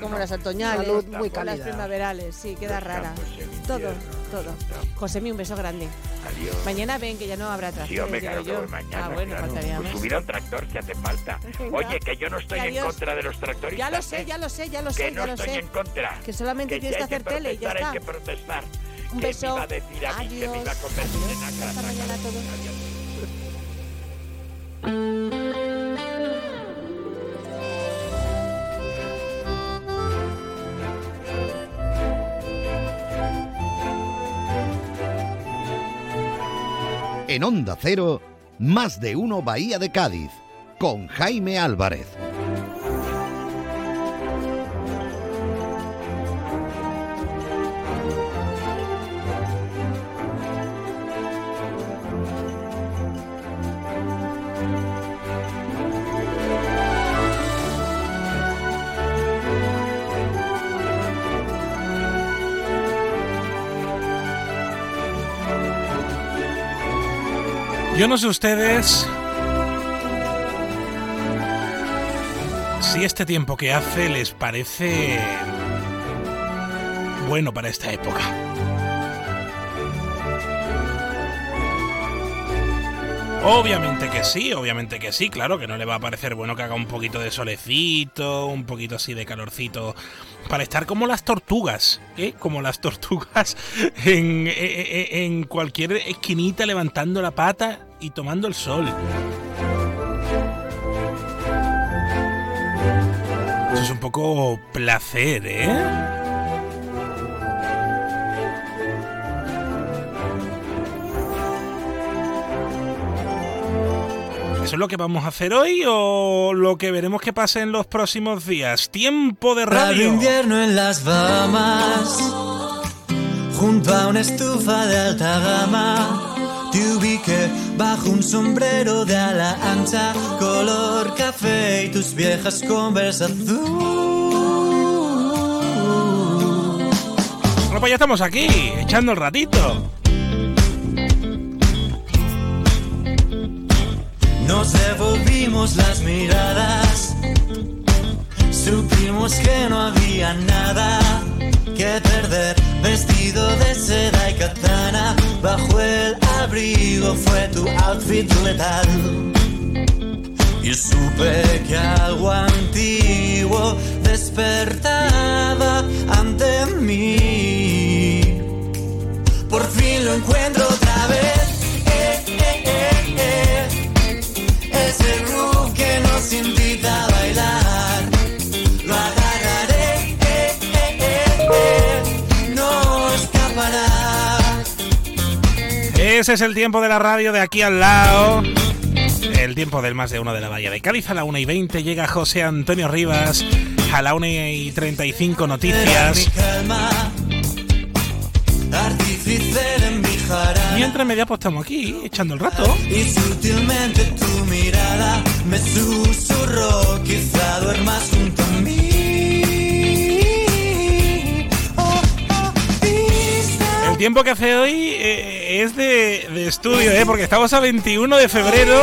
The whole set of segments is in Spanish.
como las otoñales, Salud muy como las primaverales, sí, queda rara. Todo, invierno, todo. José, un beso grande. Adiós. Mañana ven que ya no habrá Sí, tractores, hombre, claro que voy mañana. ah, bueno, claro. faltaría Pues más. subir a un tractor que hace falta. Venga. Oye, que yo no estoy en Adiós. contra de los tractoristas. Ya lo sé, ¿eh? ya lo sé, ya lo Que sé, no ya lo estoy sé. en contra. Que solamente si tienes que hacer tele y ya está. Hay que protestar. Un ¿Qué beso. me iba a decir a mí que me iba a Adiós. en Adiós. Hasta mañana a todos. Adiós. En Onda Cero, más de uno Bahía de Cádiz, con Jaime Álvarez. Yo no sé ustedes si este tiempo que hace les parece bueno para esta época. Obviamente que sí, obviamente que sí, claro que no le va a parecer bueno que haga un poquito de solecito, un poquito así de calorcito, para estar como las tortugas, ¿eh? Como las tortugas en, en- en cualquier esquinita levantando la pata y tomando el sol. Eso es un poco placer, ¿eh? ¿Eso es lo que vamos a hacer hoy o lo que veremos que pase en los próximos días? Tiempo de Radio radio. invierno en las Bahamas, junto a una estufa de alta gama. Te ubiqué bajo un sombrero de ala ancha, color café y tus viejas conversa azul. Bueno, pues ya estamos aquí, echando el ratito. Nos devolvimos las miradas, supimos que no había nada que perder. Vestido de seda y katana, bajo el abrigo fue tu outfit letal. Y supe que algo antiguo despertaba ante mí. Por fin lo encuentro es el tiempo de la radio de aquí al lado. El tiempo del más de uno de la Bahía de Cádiz a la 1 y 20 llega José Antonio Rivas. A la 1 y 35 Era mi noticias. Mientras media pues estamos aquí echando el rato. Y sutilmente tu mirada me susurró, quizá duermas junto a mí. Oh, oh, El tiempo que hace hoy eh, es de, de estudio, ¿eh? porque estamos a 21 de febrero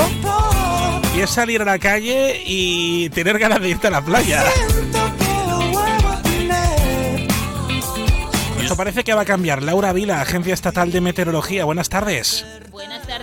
y es salir a la calle y tener ganas de irte a la playa. Esto parece que va a cambiar. Laura Vila, Agencia Estatal de Meteorología. Buenas tardes.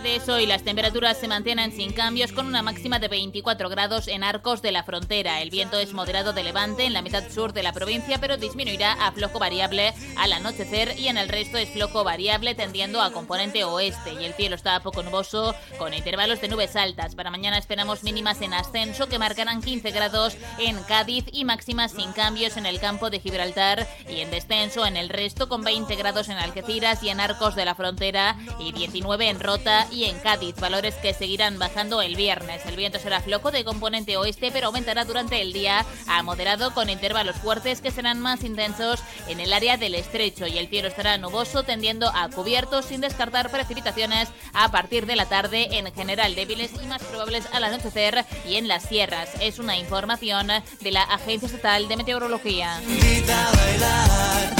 Tardes. Hoy las temperaturas se mantienen sin cambios con una máxima de 24 grados en Arcos de la Frontera. El viento es moderado de levante en la mitad sur de la provincia, pero disminuirá a flojo variable al anochecer y en el resto es flojo variable tendiendo a componente oeste. Y el cielo está poco nuboso con intervalos de nubes altas. Para mañana esperamos mínimas en ascenso que marcarán 15 grados en Cádiz y máximas sin cambios en el campo de Gibraltar y en descenso en el resto con 20 grados en Algeciras y en Arcos de la Frontera y 19 en Rota y en Cádiz, valores que seguirán bajando el viernes. El viento será flojo de componente oeste, pero aumentará durante el día a moderado con intervalos fuertes que serán más intensos en el área del estrecho y el cielo estará nuboso tendiendo a cubierto sin descartar precipitaciones a partir de la tarde en general débiles y más probables al anochecer y en las sierras. Es una información de la Agencia Estatal de Meteorología. Invita a bailar,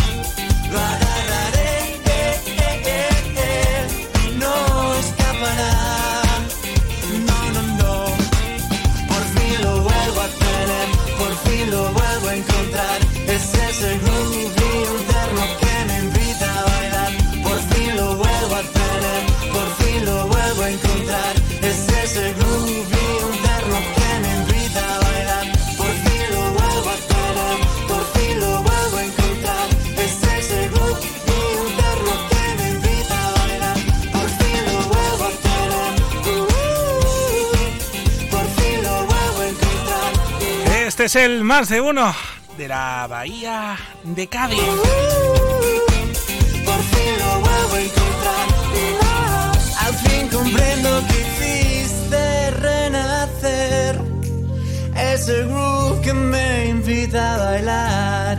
lo agarraré. No escapará. No, no, no. Por fin lo vuelvo a tener, por fin lo vuelvo a encontrar. Es ese groove interno Este es el más de uno de la Bahía de Cádiz. Por fin lo vuelvo a encontrar. Al fin comprendo que hiciste renacer. Ese groove que me invita a bailar.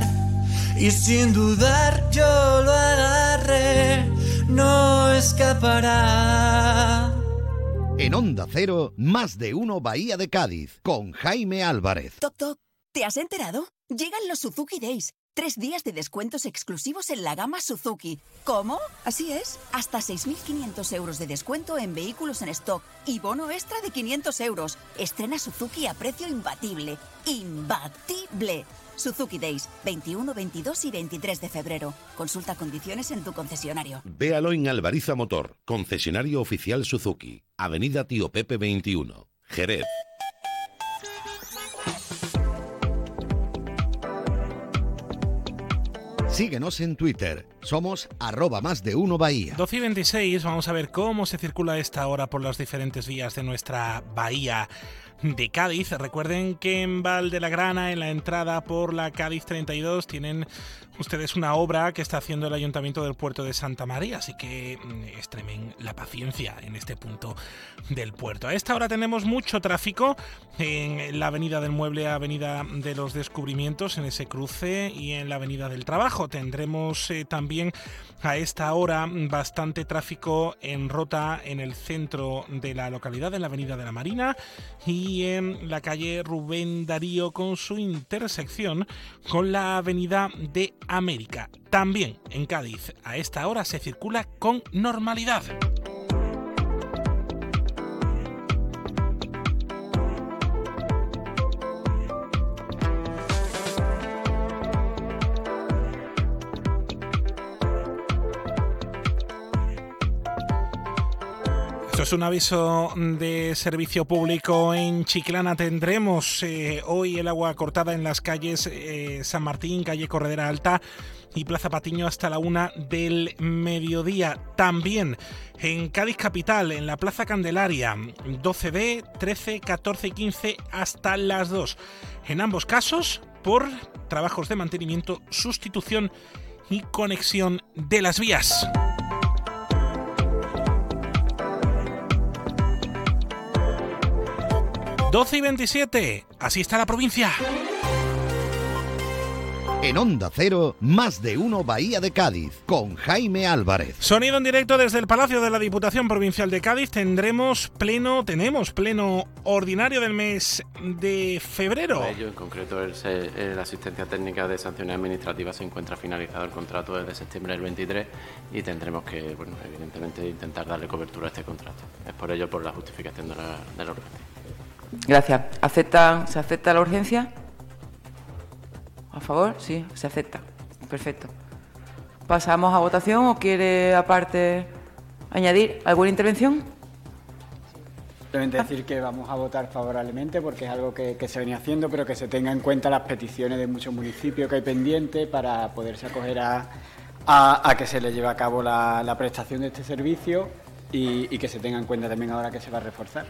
Y sin dudar yo lo agarré. No escapará. En Onda Cero, más de uno Bahía de Cádiz, con Jaime Álvarez. Toc Toc, ¿te has enterado? Llegan los Suzuki Days. Tres días de descuentos exclusivos en la gama Suzuki. ¿Cómo? Así es. Hasta 6.500 euros de descuento en vehículos en stock y bono extra de 500 euros. Estrena Suzuki a precio imbatible. ¡Imbatible! Suzuki Days, 21, 22 y 23 de febrero. Consulta condiciones en tu concesionario. Véalo en Alvariza Motor, concesionario oficial Suzuki, Avenida Tío Pepe 21, Jerez. Síguenos en Twitter, somos arroba más de uno Bahía. 12 y 26, vamos a ver cómo se circula esta hora por las diferentes vías de nuestra bahía de Cádiz. Recuerden que en Val de la Grana, en la entrada por la Cádiz 32, tienen ustedes una obra que está haciendo el Ayuntamiento del Puerto de Santa María, así que mm, extremen la paciencia en este punto del puerto. A esta hora tenemos mucho tráfico en la Avenida del Mueble, Avenida de los Descubrimientos, en ese cruce, y en la Avenida del Trabajo. Tendremos eh, también a esta hora bastante tráfico en rota en el centro de la localidad, en la Avenida de la Marina y en la calle Rubén Darío con su intersección con la Avenida de América. También en Cádiz a esta hora se circula con normalidad. Un aviso de servicio público en Chiclana. Tendremos eh, hoy el agua cortada en las calles eh, San Martín, calle Corredera Alta y Plaza Patiño hasta la una del mediodía. También en Cádiz Capital, en la Plaza Candelaria, 12B, 13, 14 y 15 hasta las 2. En ambos casos, por trabajos de mantenimiento, sustitución y conexión de las vías. 12 y 27. Así está la provincia. En Onda Cero, más de uno Bahía de Cádiz, con Jaime Álvarez. Sonido en directo desde el Palacio de la Diputación Provincial de Cádiz. Tendremos pleno, tenemos pleno ordinario del mes de febrero. Por ello, en concreto, eh, la asistencia técnica de sanciones administrativas se encuentra finalizado el contrato desde septiembre del 23 y tendremos que, bueno, evidentemente, intentar darle cobertura a este contrato. Es por ello por la justificación de la, de la urgencia. Gracias. ¿Acepta, ¿Se acepta la urgencia? ¿A favor? Sí, se acepta. Perfecto. ¿Pasamos a votación o quiere aparte añadir alguna intervención? Simplemente decir que vamos a votar favorablemente porque es algo que, que se venía haciendo, pero que se tenga en cuenta las peticiones de muchos municipios que hay pendientes para poderse acoger a, a- a que se le lleve a cabo la, la prestación de este servicio y, y que se tenga en cuenta también ahora que se va a reforzar.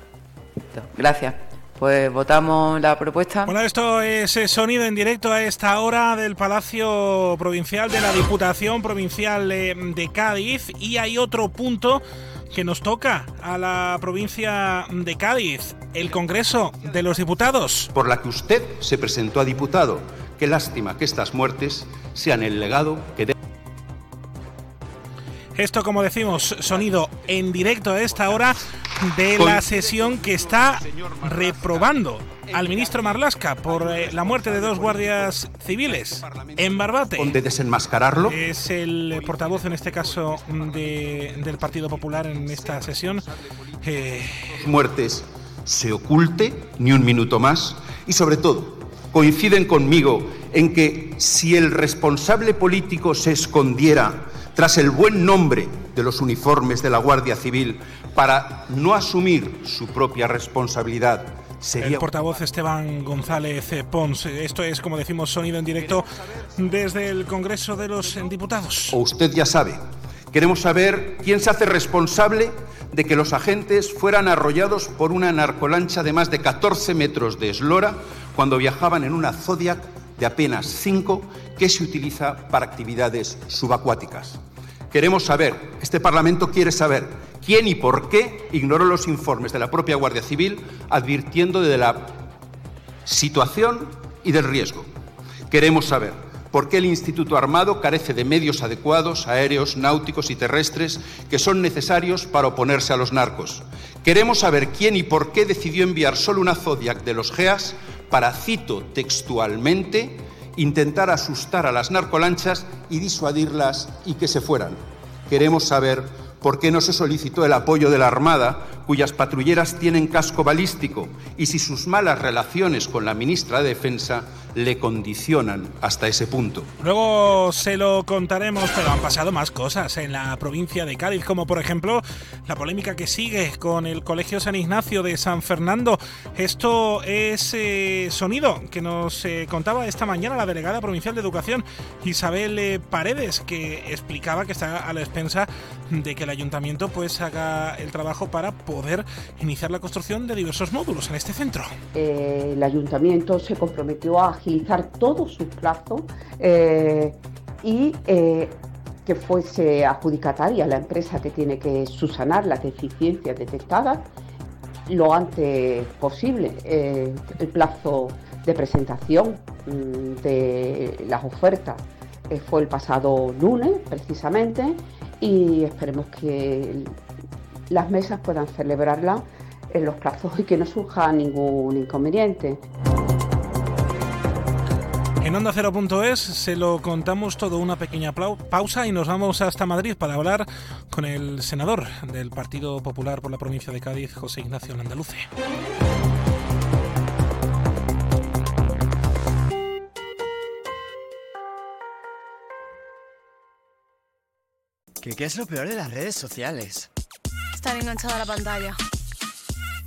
Gracias. Pues votamos la propuesta. Bueno, esto es eh, sonido en directo a esta hora del Palacio Provincial de la Diputación Provincial eh, de Cádiz y hay otro punto que nos toca a la provincia de Cádiz, el Congreso de los Diputados. por la que usted se presentó a diputado. Qué lástima que estas muertes sean el legado que de Esto, como decimos, sonido en directo a esta hora de la sesión que está reprobando al ministro Marlasca por eh, la muerte de dos guardias civiles en Barbate. de desenmascararlo. Es el portavoz, en este caso, de- del Partido Popular en esta sesión. Eh, muertes se oculte ni un minuto más y sobre todo coinciden conmigo en que si el responsable político se escondiera tras el buen nombre de los uniformes de la Guardia Civil para no asumir su propia responsabilidad, sería... El portavoz Esteban González Pons. Esto es, como decimos, sonido en directo desde el Congreso de los Diputados. O usted ya sabe. Queremos saber quién se hace responsable de que los agentes fueran arrollados por una narcolancha de más de 14 metros de eslora cuando viajaban en una Zodiac de apenas 5 que se utiliza para actividades subacuáticas. Queremos saber, este Parlamento quiere saber, quién y por qué ignoró los informes de la propia Guardia Civil advirtiendo de la situación y del riesgo. Queremos saber por qué el Instituto Armado carece de medios adecuados, aéreos, náuticos y terrestres, que son necesarios para oponerse a los narcos. Queremos saber quién y por qué decidió enviar solo una Zodiac de los GEAS para, cito textualmente, intentar asustar a las narcolanchas y disuadirlas y que se fueran. Queremos saber por qué no se solicitó el apoyo de la Armada, cuyas patrulleras tienen casco balístico, y si sus malas relaciones con la ministra de Defensa le condicionan hasta ese punto. Luego se lo contaremos, pero han pasado más cosas en la provincia de Cádiz, como por ejemplo la polémica que sigue con el Colegio San Ignacio de San Fernando. Esto es eh, sonido que nos eh, contaba esta mañana la delegada provincial de Educación, Isabel eh, Paredes, que explicaba que está a la expensa de que el ayuntamiento pues haga el trabajo para poder iniciar la construcción de diversos módulos en este centro. el ayuntamiento se comprometió a agilizar todos sus plazos eh, y eh, que fuese adjudicataria la empresa que tiene que subsanar las deficiencias detectadas lo antes posible. Eh, el plazo de presentación mm, de las ofertas fue el pasado lunes, precisamente, y esperemos que las mesas puedan celebrarla en los plazos y que no surja ningún inconveniente. En Onda 0.es se lo contamos todo una pequeña pausa y nos vamos hasta Madrid para hablar con el senador del Partido Popular por la provincia de Cádiz, José Ignacio Landaluce. ¿Qué, ¿Qué es lo peor de las redes sociales? Estar enganchada a la pantalla.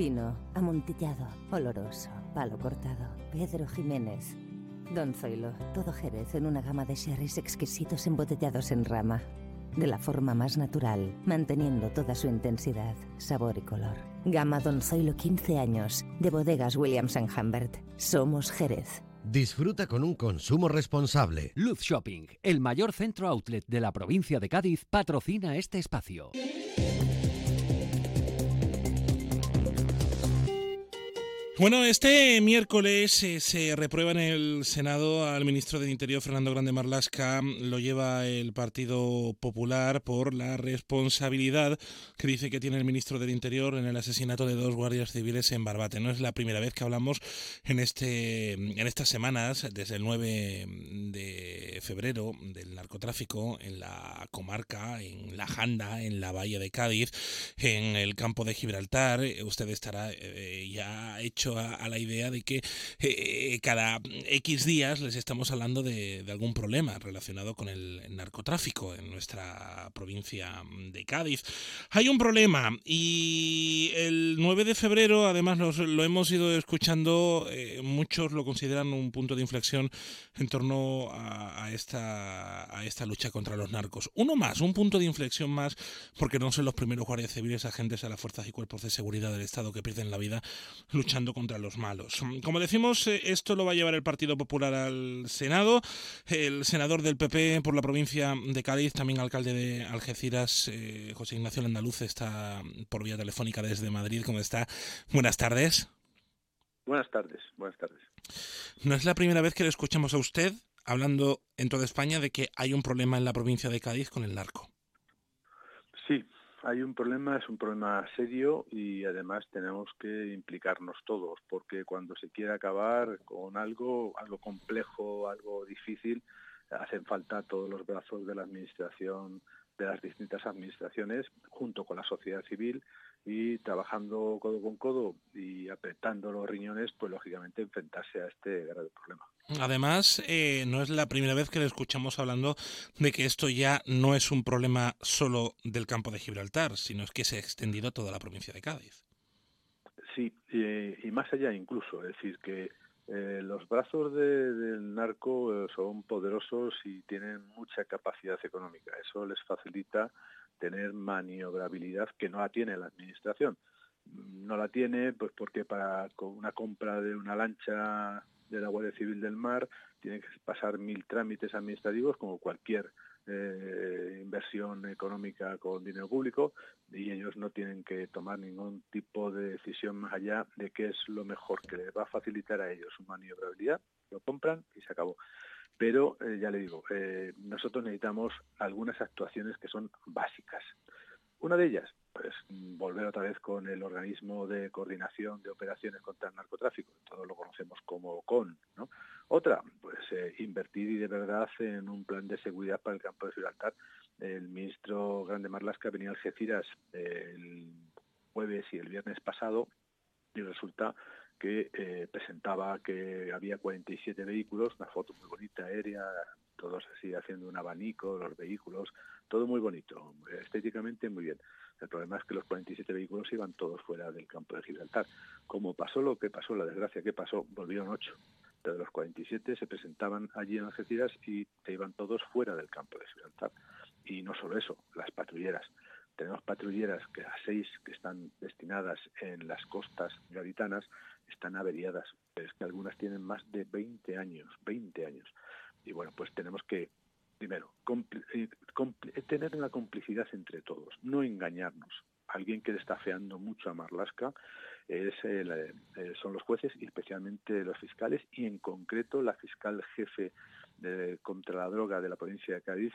Fino, amontillado, oloroso, palo cortado. Pedro Jiménez. Don Zoilo, todo Jerez en una gama de sherries exquisitos embotellados en rama. De la forma más natural, manteniendo toda su intensidad, sabor y color. Gama Don Zoilo 15 años, de bodegas Williams ⁇ Humbert. Somos Jerez. Disfruta con un consumo responsable. Luz Shopping, el mayor centro outlet de la provincia de Cádiz, patrocina este espacio. Bueno, este miércoles eh, se reprueba en el Senado al ministro del Interior, Fernando Grande Marlasca. Lo lleva el Partido Popular por la responsabilidad que dice que tiene el ministro del Interior en el asesinato de dos guardias civiles en Barbate. No es la primera vez que hablamos en, este, en estas semanas, desde el 9 de febrero, del narcotráfico en la comarca, en la Janda, en la Bahía de Cádiz, en el campo de Gibraltar. Usted estará eh, ya hecho a, la idea de que eh, cada X días les estamos hablando de, algún problema relacionado con el, narcotráfico en nuestra provincia de Cádiz. Hay un problema y el 9 de febrero, además lo hemos ido escuchando, eh, muchos lo consideran un punto de inflexión en torno a, a, esta, a esta lucha contra los narcos. Uno más, un punto de inflexión más, porque no son los primeros guardias civiles agentes a las fuerzas y cuerpos de seguridad del Estado que pierden la vida luchando contra los malos. Como decimos, eh, esto lo va a llevar el Partido Popular al Senado. El senador del PP por la provincia de Cádiz, también alcalde de Algeciras, eh, José Ignacio Landaluz, está por vía telefónica desde Madrid. ¿Cómo está? Buenas tardes. Buenas tardes, buenas tardes. No es la primera vez que le escuchamos a usted hablando en toda España de que hay un problema en la provincia de Cádiz con el narco. Hay un problema, es un problema serio y además tenemos que implicarnos todos, porque cuando se quiere acabar con algo, algo complejo, algo difícil, hacen falta todos los brazos de la administración, de las distintas administraciones, junto con la sociedad civil y trabajando codo con codo y apretando los riñones, pues lógicamente enfrentarse a este grave problema. Además, eh, no es la primera vez que le escuchamos hablando de que esto ya no es un problema solo del campo de Gibraltar, sino es que se ha extendido a toda la provincia de Cádiz. Sí, y, y más allá incluso, es decir, que eh, los brazos de, del narco eh, son poderosos y tienen mucha capacidad económica. Eso les facilita tener maniobrabilidad que no la tiene la administración. No la tiene pues porque para una compra de una lancha de la Guardia Civil del Mar tiene que pasar mil trámites administrativos como cualquier eh, inversión económica con dinero público y ellos no tienen que tomar ningún tipo de decisión más allá de qué es lo mejor que les va a facilitar a ellos su maniobrabilidad, lo compran y se acabó. Pero eh, ya le digo, eh, nosotros necesitamos algunas actuaciones que son básicas. Una de ellas, pues volver otra vez con el organismo de coordinación de operaciones contra el narcotráfico, todos lo conocemos como CON. Otra, pues eh, invertir y de verdad en un plan de seguridad para el campo de Gibraltar. El ministro Grande Marlasca venía a Algeciras el jueves y el viernes pasado y resulta que eh, presentaba que había 47 vehículos, una foto muy bonita aérea, todos así haciendo un abanico, los vehículos, todo muy bonito, estéticamente muy bien. El problema es que los 47 vehículos iban todos fuera del campo de Gibraltar. Como pasó lo que pasó, la desgracia que pasó, volvieron ocho de los 47 se presentaban allí en Algeciras y se iban todos fuera del campo de Gibraltar. Y no solo eso, las patrulleras. Tenemos patrulleras que a seis que están destinadas en las costas gaditanas están averiadas. Es que algunas tienen más de 20 años, 20 años. Y bueno, pues tenemos que, primero, eh, tener una complicidad entre todos, no engañarnos. Alguien que le está feando mucho a Marlasca es eh, son los jueces y especialmente los fiscales y en concreto la fiscal jefe contra la droga de la provincia de Cádiz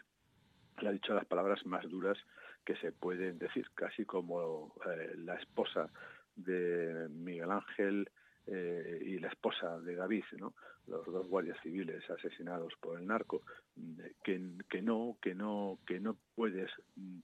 le ha dicho las palabras más duras que se pueden decir, casi como eh, la esposa de Miguel Ángel eh, y la esposa de David, ¿no? los dos guardias civiles asesinados por el narco, que, que no, que no, que no puedes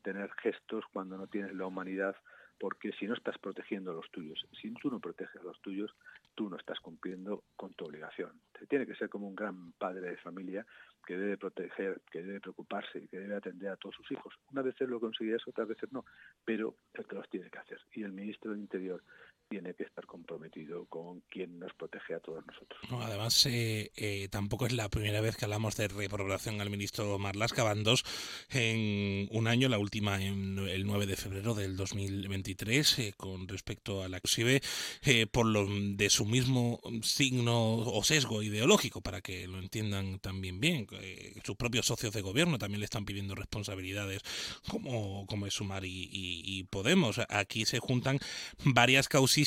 tener gestos cuando no tienes la humanidad porque si no estás protegiendo a los tuyos, si tú no proteges a los tuyos, tú no estás cumpliendo con tu obligación. Te tiene que ser como un gran padre de familia que debe proteger, que debe preocuparse que debe atender a todos sus hijos. Una vez lo conseguirás, otras veces no, pero el que los tiene que hacer. Y el ministro del Interior tiene que estar comprometido con quien nos protege a todos nosotros. además, eh, eh, tampoco es la primera vez que hablamos de reprogramación al ministro Marlasca. Van dos en un año, la última en el 9 de febrero del 2023, eh, con respecto a la inclusive por lo de su mismo signo o sesgo ideológico, para que lo entiendan también bien. sus propios socios de gobierno también le están pidiendo responsabilidades como, como es Sumar y Podemos. Aquí se juntan varias causas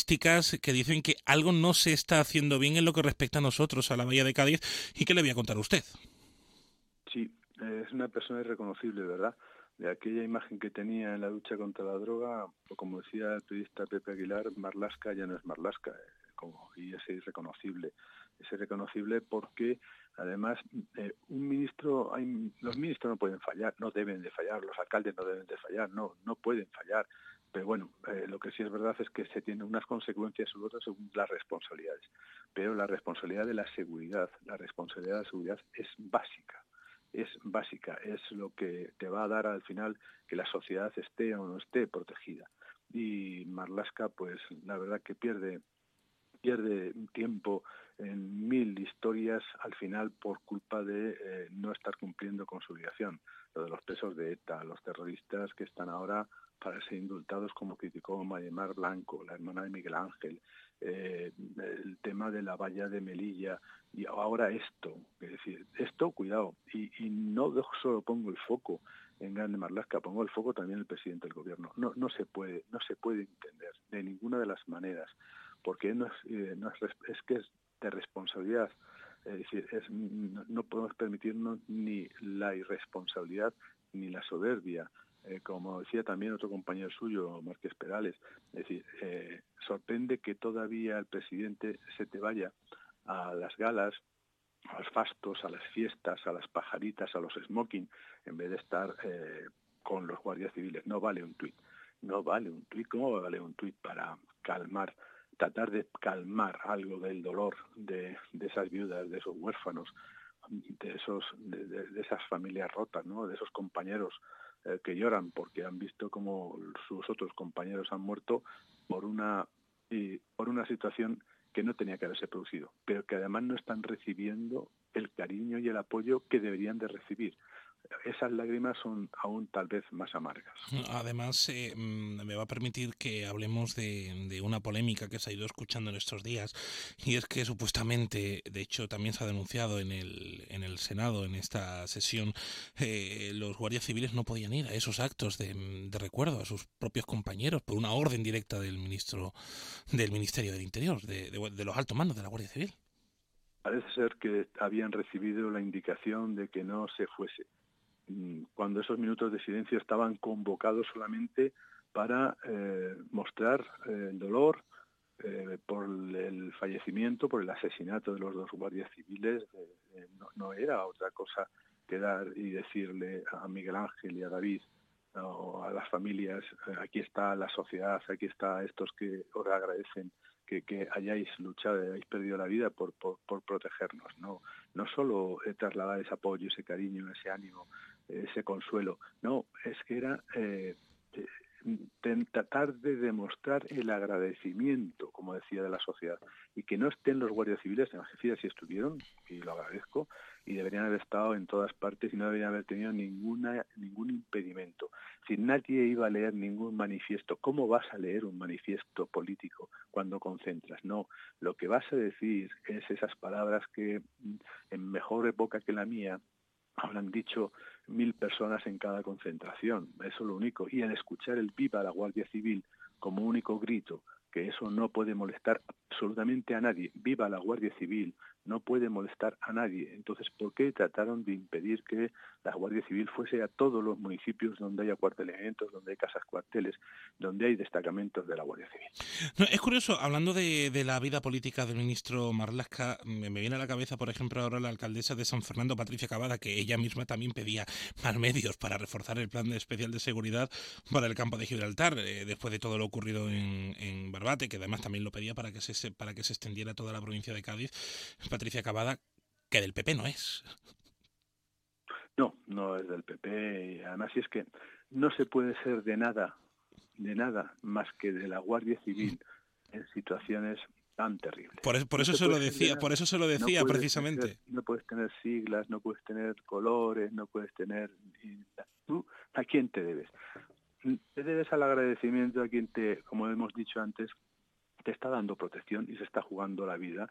que dicen que algo no se está haciendo bien en lo que respecta a nosotros, a la Bahía de Cádiz, y que le voy a contar a usted. Sí, es una persona irreconocible, ¿verdad? De aquella imagen que tenía en la lucha contra la droga, como decía el periodista Pepe Aguilar, Marlasca ya no es Marlasca, eh, como, y es irreconocible. Es irreconocible porque, además, eh, un ministro, hay, los ministros no pueden fallar, no deben de fallar, los alcaldes no deben de fallar, no, no pueden fallar. Pero bueno, eh, lo que sí es verdad es que se tienen unas consecuencias u otras según las responsabilidades. Pero la responsabilidad de la seguridad, la responsabilidad de la seguridad es básica. Es básica, es lo que te va a dar al final que la sociedad esté o no esté protegida. Y Marlasca, pues la verdad que pierde pierde tiempo en mil historias al final por culpa de eh, no estar cumpliendo con su obligación. Lo de los pesos de ETA, los terroristas que están ahora para ser indultados como criticó Mayemar Blanco, la hermana de Miguel Ángel, eh, el tema de la valla de Melilla y ahora esto, es decir, esto, cuidado, y, no solo pongo el foco en Grande Marlasca, pongo el foco también el presidente del gobierno. No, no se puede, no se puede entender de ninguna de las maneras, porque no es, eh, es, que es de responsabilidad Es decir, no podemos permitirnos ni la irresponsabilidad ni la soberbia. Eh, como decía también otro compañero suyo, Márquez Perales, es decir, eh, sorprende que todavía el presidente se te vaya a las galas, a los fastos, a las fiestas, a las pajaritas, a los smoking, en vez de estar eh, con los guardias civiles. No vale un tuit. No vale un tuit. ¿Cómo vale un tuit para calmar, tratar de calmar algo del dolor de, esas viudas, de esos huérfanos, de esos de esas familias rotas, ¿no? De esos compañeros eh, que lloran porque han visto como sus otros compañeros han muerto por una por una situación que no tenía que haberse producido, pero que además no están recibiendo el cariño y el apoyo que deberían de recibir. Esas lágrimas son aún tal vez más amargas. Además, eh, mm, me va a permitir que hablemos de, de una polémica que se ha ido escuchando en estos días, y es que supuestamente, de hecho también se ha denunciado en el, en el Senado, en esta sesión, eh, los guardias civiles no podían ir a esos actos de, de recuerdo a sus propios compañeros por una orden directa del ministro del Ministerio del Interior, de, de- los altos mandos de la Guardia Civil. Parece ser que habían recibido la indicación de que no se fuese, cuando esos minutos de silencio estaban convocados solamente para eh, mostrar eh, el dolor eh, por el fallecimiento, por el asesinato de los dos guardias civiles. no, era otra cosa que dar y decirle a Miguel Ángel y a David o a las familias, aquí está la sociedad, aquí está estos que os agradecen que, hayáis luchado, hayáis perdido la vida por, por, por protegernos. No, no solo trasladar ese apoyo, ese cariño, ese ánimo, ese consuelo. No, es que era eh, tratar de demostrar el agradecimiento, como decía, de la sociedad. Y que no estén los guardias civiles en Algeciras, si estuvieron, y lo agradezco, y deberían haber estado en todas partes y no deberían haber tenido ninguna, ningún impedimento. Si nadie iba a leer ningún manifiesto, ¿cómo vas a leer un manifiesto político cuando concentras? No, lo que vas a decir es esas palabras que en mejor época que la mía habrán dicho mil personas en cada concentración, eso es lo único. Y al escuchar el viva la Guardia Civil como único grito, que eso no puede molestar absolutamente a nadie, viva la Guardia Civil, no puede molestar a nadie. Entonces, ¿por qué trataron de impedir que la Guardia Civil fuese a todos los municipios donde haya cuartelamientos, donde hay casas cuarteles, donde hay destacamentos de la Guardia Civil? Es curioso, hablando de, la vida política del ministro Marlasca, me, viene a la cabeza, por ejemplo, ahora la alcaldesa de San Fernando, Patricia Cavada, que ella misma también pedía más medios para reforzar el plan especial de seguridad para el campo de Gibraltar, eh, después de todo lo ocurrido en, en Barbate, que además también lo pedía para que se, para que se extendiera toda la provincia de Cádiz. Patricia Cavada, que del PP no es. No, no es del PP. y Además, si es que no se puede ser de nada, de nada más que de la Guardia Civil en situaciones tan terribles. Por eso, por No eso se se lo decía, por eso se lo No decía precisamente. tener- no puedes tener siglas, no puedes tener colores, no puedes tener... ¿Tú a quién te debes? Te debes al agradecimiento a quien te, como hemos dicho antes, te está dando protección y se está jugando la vida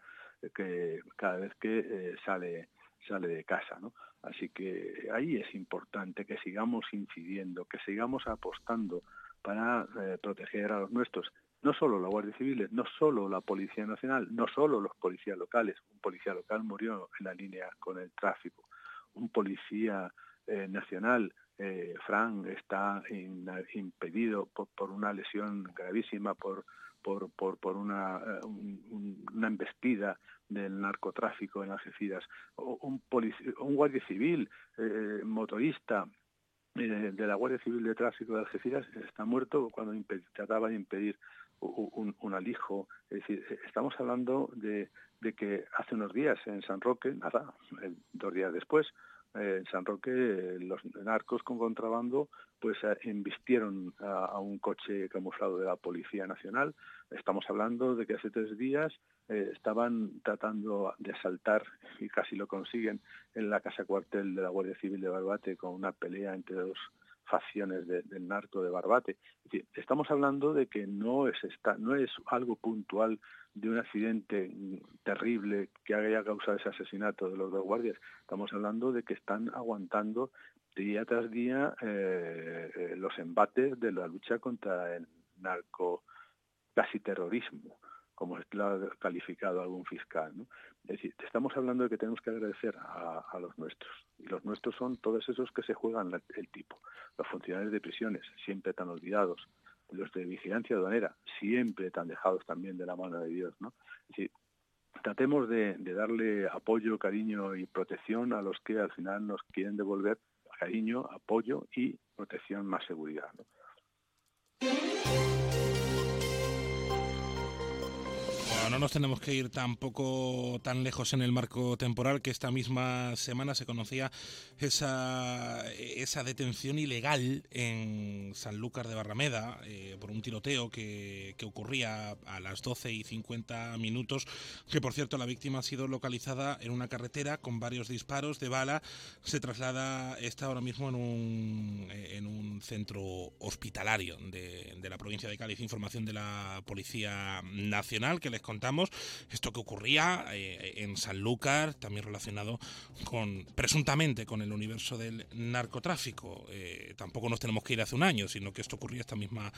que cada vez que eh, sale sale de casa. Así que ahí es importante que sigamos incidiendo, que sigamos apostando para eh, proteger a los nuestros. No solo la Guardia Civil, no solo la Policía Nacional, no solo los policías locales. Un policía local murió en la línea con el tráfico. Un policía eh, nacional, Fran, está impedido por, una lesión gravísima, por, por, por, una, un- un- una embestida del narcotráfico en Algeciras. O un, polici- un guardia civil, eh, motorista, eh, de la Guardia Civil de Tráfico de Algeciras está muerto cuando trataba de impedir un, alijo. Es decir, eh, estamos hablando de, de que hace unos días en San Roque, nada, eh, dos días después, eh, en San Roque eh, los narcos con contrabando pues eh, embistieron a, un coche camuflado de la Policía Nacional. Estamos hablando de que hace tres días eh, estaban tratando de asaltar, y casi lo consiguen, en la casa cuartel de la Guardia Civil de Barbate con una pelea entre dos facciones de- del narco de Barbate. Es decir, estamos hablando de que no es, esta, no es algo puntual de un accidente terrible que haya causado ese asesinato de los dos guardias. Estamos hablando de que están aguantando día tras día eh, eh, los embates de la lucha contra el narco casi terrorismo, como lo ha calificado algún fiscal. Es decir, estamos hablando de que tenemos que agradecer a los nuestros. Y los nuestros son todos esos que se juegan el tipo. Los funcionarios de prisiones, siempre tan olvidados. Los de vigilancia aduanera, siempre tan dejados también de la mano de Dios. ¿no? Tratemos de, darle apoyo, cariño y protección a los que al final nos quieren devolver cariño, apoyo y protección más seguridad. No nos tenemos que ir tampoco tan lejos en el marco temporal que esta misma semana se conocía esa, esa detención ilegal en Sanlúcar de Barrameda eh, por un tiroteo que, que ocurría a las 12 y 50 minutos, que por cierto la víctima ha sido localizada en una carretera con varios disparos de bala, se traslada, está ahora mismo en un, en un centro hospitalario de, de la provincia de Cádiz, información de la Policía Nacional que les contamos esto que ocurría eh, en Sanlúcar, también relacionado con presuntamente con el universo del narcotráfico. Eh, tampoco nos tenemos que ir hace un año, sino que esto ocurría esta misma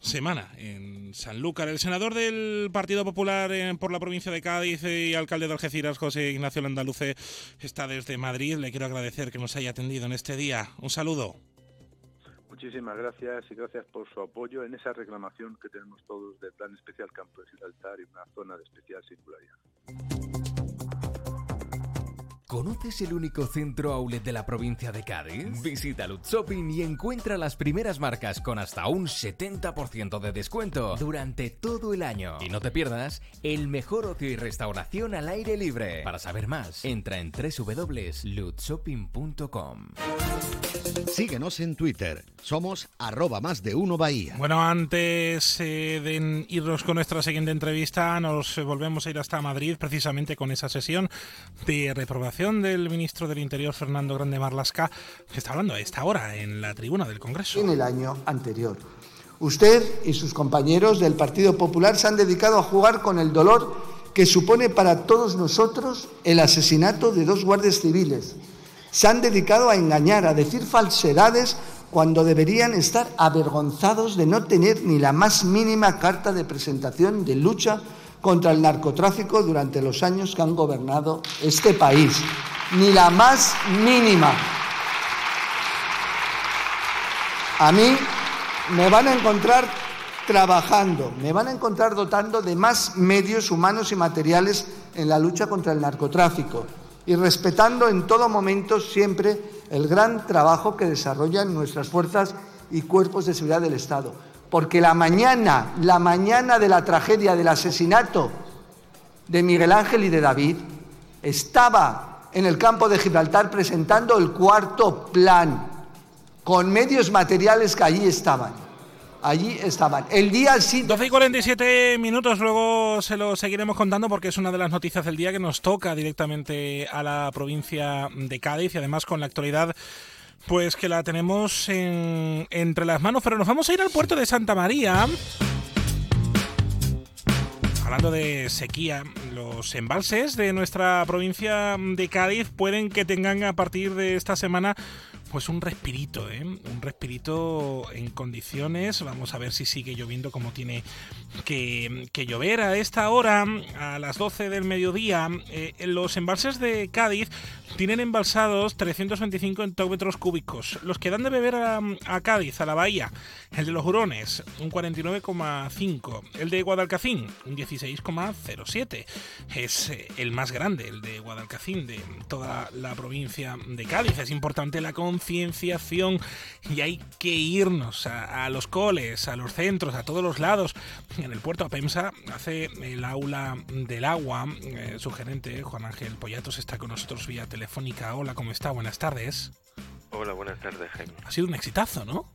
semana en Sanlúcar. El senador del Partido Popular eh, por la provincia de Cádiz y alcalde de Algeciras, José Ignacio Landaluce, está desde Madrid. Le quiero agradecer que nos haya atendido en este día. Un saludo. Muchísimas gracias y gracias por su apoyo en esa reclamación que tenemos todos del Plan Especial Campo de Gibraltar y una zona de especial singularidad. ¿Conoces el único centro outlet de la provincia de Cádiz? Visita Lutz Shopping y encuentra las primeras marcas con hasta un 70% de descuento durante todo el año. Y no te pierdas el mejor ocio y restauración al aire libre. Para saber más, entra en www.lutzshopping.com. Síguenos en Twitter. Somos arroba más de uno Bahía. Bueno, antes eh, de irnos con nuestra siguiente entrevista, nos volvemos a ir hasta Madrid precisamente con esa sesión de reprobación del ministro del Interior, Fernando Grande Marlasca, que está hablando a esta hora en la tribuna del Congreso. en el año anterior. Usted y sus compañeros del Partido Popular se han dedicado a jugar con el dolor que supone para todos nosotros el asesinato de dos guardias civiles. Se han dedicado a engañar, a decir falsedades cuando deberían estar avergonzados de no tener ni la más mínima carta de presentación de lucha contra el narcotráfico durante los años que han gobernado este país. Ni la más mínima. A mí me van a encontrar trabajando, me van a encontrar dotando de más medios humanos y materiales en la lucha contra el narcotráfico y respetando en todo momento siempre el gran trabajo que desarrollan nuestras fuerzas y cuerpos de seguridad del Estado. Porque la mañana, la mañana de la tragedia del asesinato de Miguel Ángel y de David, estaba en el campo de Gibraltar presentando el cuarto plan con medios materiales que allí estaban. Allí estaban. El día sí. 12 y 47 minutos, luego se lo seguiremos contando porque es una de las noticias del día que nos toca directamente a la provincia de Cádiz y además con la actualidad pues que la tenemos en- entre las manos. Pero nos vamos a ir al puerto de Santa María. Hablando de sequía, los embalses de nuestra provincia de Cádiz pueden que tengan a partir de esta semana pues un respirito, ¿eh? un respirito en condiciones. Vamos a ver si sigue lloviendo como tiene que, llover. A esta hora, a las 12 del mediodía, eh, los embalses de Cádiz tienen embalsados 325 hectómetros cúbicos. Los que dan de beber a, Cádiz, a la bahía, el de los Hurones, un 49,5. El de Guadalcacín, un 16,07. Es eh, el más grande, el de Guadalcacín, de toda la provincia de Cádiz. Es importante la concienciación y hay que irnos a, a los coles, a los centros, a todos los lados. En el puerto Apemsa hace el aula del agua. eh, su gerente, Juan Ángel Pollatos, está con nosotros vía telefónica. Hola, ¿cómo está? Buenas tardes. Hola, buenas tardes, Jaime. Ha sido un exitazo, ¿no?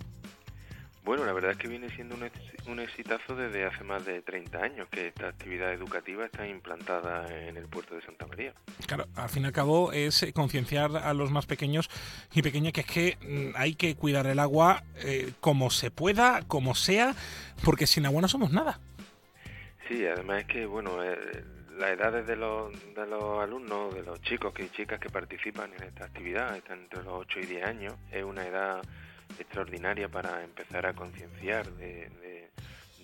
Bueno, la verdad es que viene siendo un, ex- un exitazo desde hace más de 30 años que esta actividad educativa está implantada en el puerto de Santa María. Claro, al fin y al cabo es eh, concienciar a los más pequeños y pequeñas que es que mm, hay que cuidar el agua eh, como se pueda, como sea, porque sin agua no somos nada. Sí, además es que, bueno, eh, las edades de los, de los alumnos, de los chicos y chicas que participan en esta actividad, están entre los 8 y 10 años, es una edad extraordinaria para empezar a concienciar de,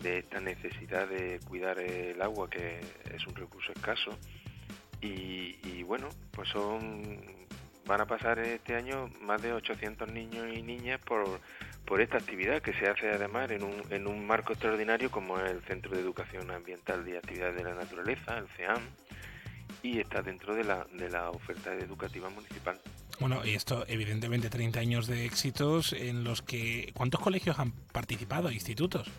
esta necesidad de cuidar el agua, que es un recurso escaso, y, y bueno, pues son van a pasar este año más de 800 niños y niñas por, por esta actividad que se hace además en un, en un marco extraordinario como es el Centro de Educación Ambiental y Actividades de la Naturaleza, el CEAM, y está dentro de la, de la oferta educativa municipal. Bueno, y esto evidentemente 30 años de éxitos en los que... ¿Cuántos colegios han participado, institutos?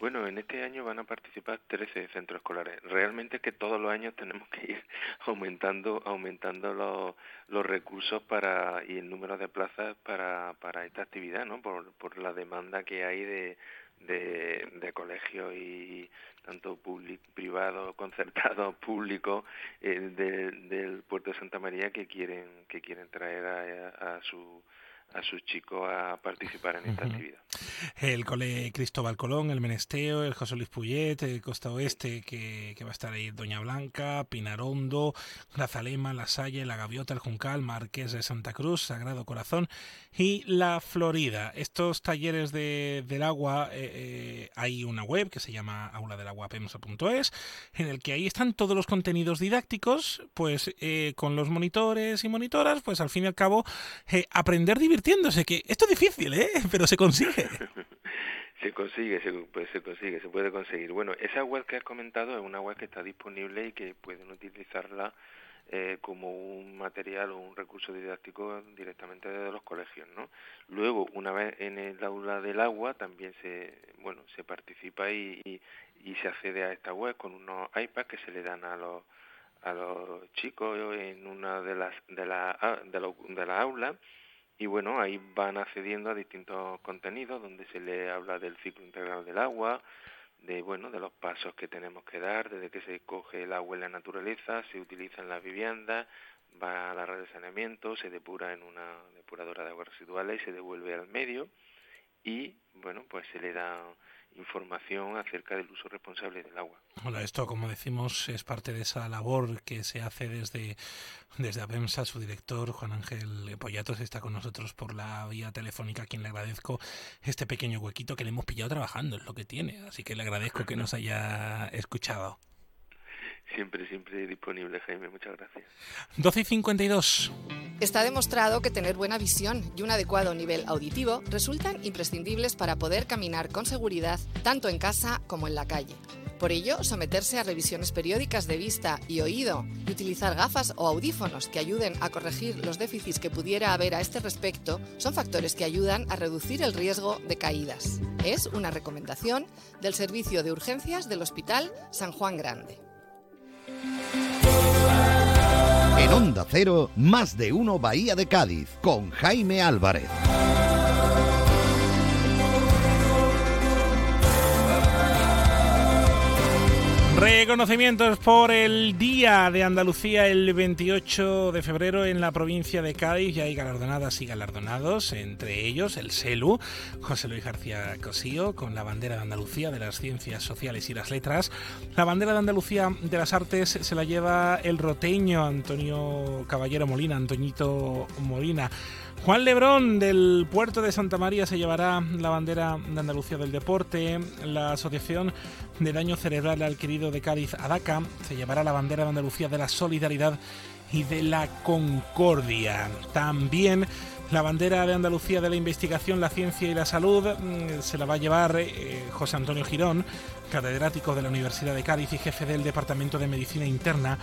Bueno, en este año van a participar 13 centros escolares. Realmente es que todos los años tenemos que ir aumentando aumentando los, los recursos para y el número de plazas para, para esta actividad, ¿no? Por, por la demanda que hay de, de, de colegios y tanto público, privado, concertado, público eh, de, del puerto de Santa María que quieren que quieren traer a, a su a sus chicos a participar en esta actividad. El Cole Cristóbal Colón, el Menesteo, el José Luis Puyet, el Costa Oeste, que, que va a estar ahí Doña Blanca, Pinarondo, Grazalema, La Salle, La Gaviota, el Juncal, Marqués de Santa Cruz, Sagrado Corazón y La Florida. Estos talleres de, del agua, eh, eh, hay una web que se llama auladelaguapensa.es, en el que ahí están todos los contenidos didácticos, pues eh, con los monitores y monitoras, pues al fin y al cabo, aprender divirtiéndose, que esto es difícil, ¿eh? pero se consigue. Se consigue, se, pues se consigue, se puede conseguir. Bueno, esa web que has comentado es una web que está disponible y que pueden utilizarla eh, como un material o un recurso didáctico directamente desde los colegios, ¿no? Luego, una vez en el aula del agua, también se, bueno, se participa y, y, y se accede a esta web con unos iPads que se le dan a los a los chicos en una de las de la de, lo, de la aula y bueno, ahí van accediendo a distintos contenidos donde se le habla del ciclo integral del agua, de bueno, de los pasos que tenemos que dar, desde que se coge el agua en la naturaleza, se utiliza en las viviendas, va a la red de saneamiento, se depura en una depuradora de aguas residuales y se devuelve al medio y bueno, pues se le da información acerca del uso responsable del agua. Hola, esto, como decimos, es parte de esa labor que se hace desde, desde APEMSA. Su director, Juan Ángel Pollatos, está con nosotros por la vía telefónica, a quien le agradezco este pequeño huequito que le hemos pillado trabajando, es lo que tiene. Así que le agradezco que nos haya escuchado. Siempre, siempre disponible, Jaime. Muchas gracias. 12 y 52. Está demostrado que tener buena visión y un adecuado nivel auditivo resultan imprescindibles para poder caminar con seguridad tanto en casa como en la calle. Por ello, someterse a revisiones periódicas de vista y oído y utilizar gafas o audífonos que ayuden a corregir los déficits que pudiera haber a este respecto son factores que ayudan a reducir el riesgo de caídas. Es una recomendación del Servicio de Urgencias del Hospital San Juan Grande. En Onda Cero, más de uno Bahía de Cádiz, con Jaime Álvarez. Reconocimientos por el Día de Andalucía el 28 de febrero en la provincia de Cádiz. Ya hay galardonadas y galardonados, entre ellos el SELU, José Luis García Cosío, con la bandera de Andalucía de las Ciencias Sociales y las Letras. La bandera de Andalucía de las Artes se la lleva el roteño Antonio Caballero Molina, Antoñito Molina. Juan Lebrón del puerto de Santa María se llevará la bandera de Andalucía del deporte. La Asociación de Daño Cerebral Adquirido de Cádiz, ADACA, se llevará la bandera de Andalucía de la Solidaridad y de la Concordia. También la bandera de Andalucía de la Investigación, la Ciencia y la Salud mm, se la va a llevar eh, José Antonio Girón, catedrático de la Universidad de Cádiz y jefe del Departamento de Medicina Interna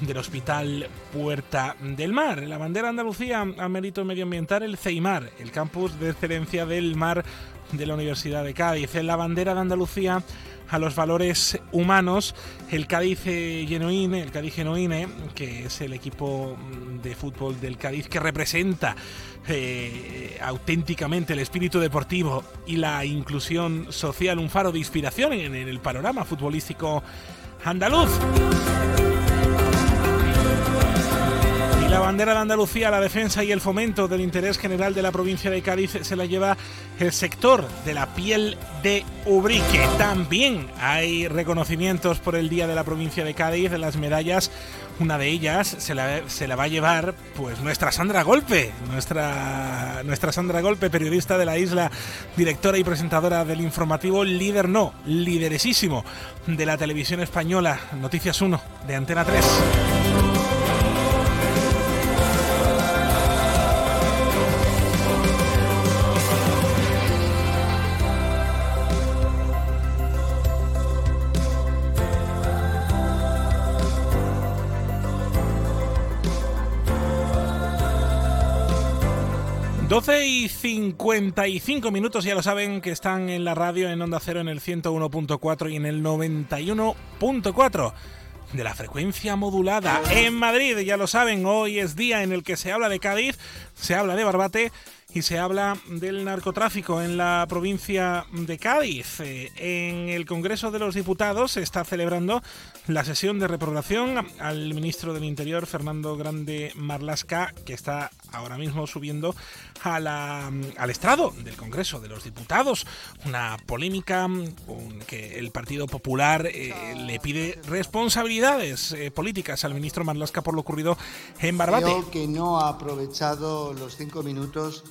del Hospital Puerta del Mar. La bandera de Andalucía a mérito medioambiental, el CEIMAR, el campus de excelencia del mar de la Universidad de Cádiz. La bandera de Andalucía a los valores humanos, el Cádiz eh, Genuine, el Cádiz Genuine, que es el equipo de fútbol del Cádiz que representa eh, auténticamente el espíritu deportivo y la inclusión social, un faro de inspiración en el panorama futbolístico andaluz. La bandera de Andalucía, la defensa y el fomento del interés general de la provincia de Cádiz se la lleva el sector de la piel de Ubrique. También hay reconocimientos por el Día de la provincia de Cádiz, de las medallas. Una de ellas se la, se la va a llevar pues nuestra Sandra Golpe, nuestra, nuestra Sandra Golpe, periodista de la isla, directora y presentadora del informativo Líder No, lideresísimo de la televisión española, Noticias 1 de Antena 3. 55 minutos, ya lo saben, que están en la radio en Onda Cero en el 101.4 y en el 91.4 de la frecuencia modulada. En Madrid, ya lo saben, hoy es día en el que se habla de Cádiz, se habla de Barbate y se habla del narcotráfico en la provincia de Cádiz. Eh, en el Congreso de los Diputados se está celebrando la sesión de reprobación al ministro del Interior, Fernando Grande Marlasca, que está ahora mismo subiendo a la, al estrado del Congreso de los Diputados. Una polémica con que el Partido Popular eh, le pide responsabilidades eh, políticas al ministro Marlasca por lo ocurrido en Barbate. Creo que no ha aprovechado los cinco minutos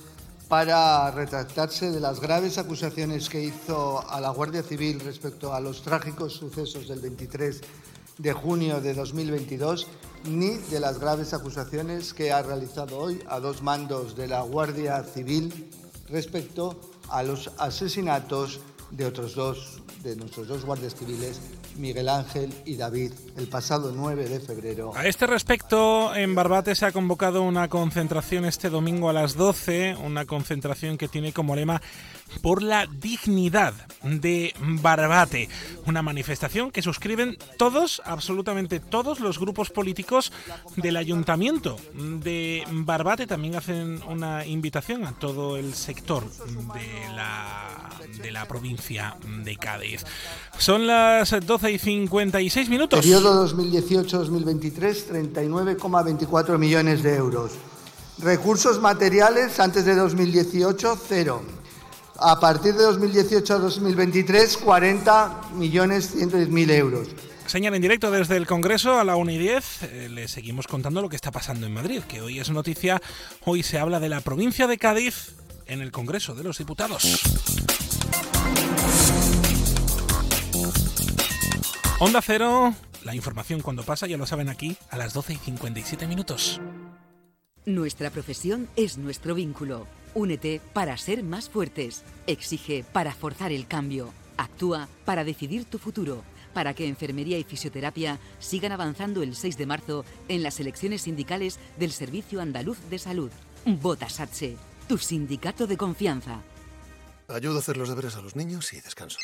para retractarse de las graves acusaciones que hizo a la Guardia Civil respecto a los trágicos sucesos del 23 de junio de 2022, ni de las graves acusaciones que ha realizado hoy a dos mandos de la Guardia Civil respecto a los asesinatos de otros dos de nuestros dos guardias civiles Miguel Ángel y David el pasado 9 de febrero. A este respecto, en Barbate se ha convocado una concentración este domingo a las 12, una concentración que tiene como lema por la dignidad de Barbate. Una manifestación que suscriben todos, absolutamente todos los grupos políticos del ayuntamiento de Barbate. También hacen una invitación a todo el sector de la, de la provincia de Cádiz. Son las 12 y 56 minutos. Periodo 2018-2023, 39,24 millones de euros. Recursos materiales antes de 2018, cero. A partir de 2018 a 2023, 40 millones 110 mil euros. Señal en directo desde el Congreso a la 1 y 10. Eh, le seguimos contando lo que está pasando en Madrid, que hoy es noticia. Hoy se habla de la provincia de Cádiz en el Congreso de los Diputados. Onda Cero, la información cuando pasa ya lo saben aquí a las 12 y 57 minutos. Nuestra profesión es nuestro vínculo. Únete para ser más fuertes. Exige para forzar el cambio. Actúa para decidir tu futuro. Para que enfermería y fisioterapia sigan avanzando el 6 de marzo en las elecciones sindicales del Servicio Andaluz de Salud. Vota SATSE, tu sindicato de confianza. Ayudo a hacer los deberes a los niños y descanso.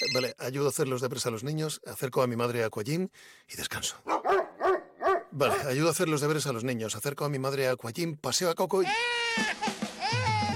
Eh, Vale, ayudo a hacer los deberes a los niños, acerco a mi madre a Aquagym y descanso. Vale, ayudo a hacer los deberes a los niños, acerco a mi madre a Aquagym, paseo a Coco y...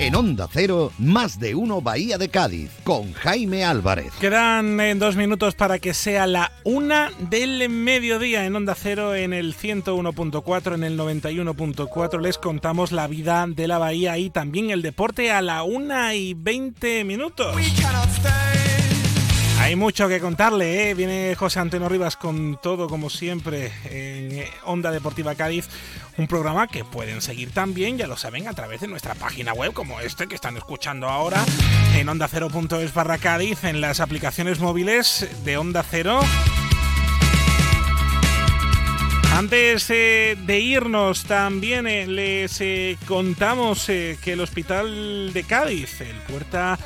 En Onda Cero, más de uno Bahía de Cádiz, con Jaime Álvarez. Quedan eh, dos minutos para que sea la una del mediodía en Onda Cero, en el 101.4, en el 91.4. Les contamos la vida de la Bahía y también el deporte a la una y 20 minutos. Hay mucho que contarle, ¿eh? viene José Antonio Rivas con todo como siempre en Onda Deportiva Cádiz, un programa que pueden seguir también, ya lo saben, a través de nuestra página web como este que están escuchando ahora en onda cero.es barra Cádiz, en las aplicaciones móviles de Onda Cero. Antes eh, de irnos también eh, les eh, contamos eh, que el Hospital de Cádiz, el Puerta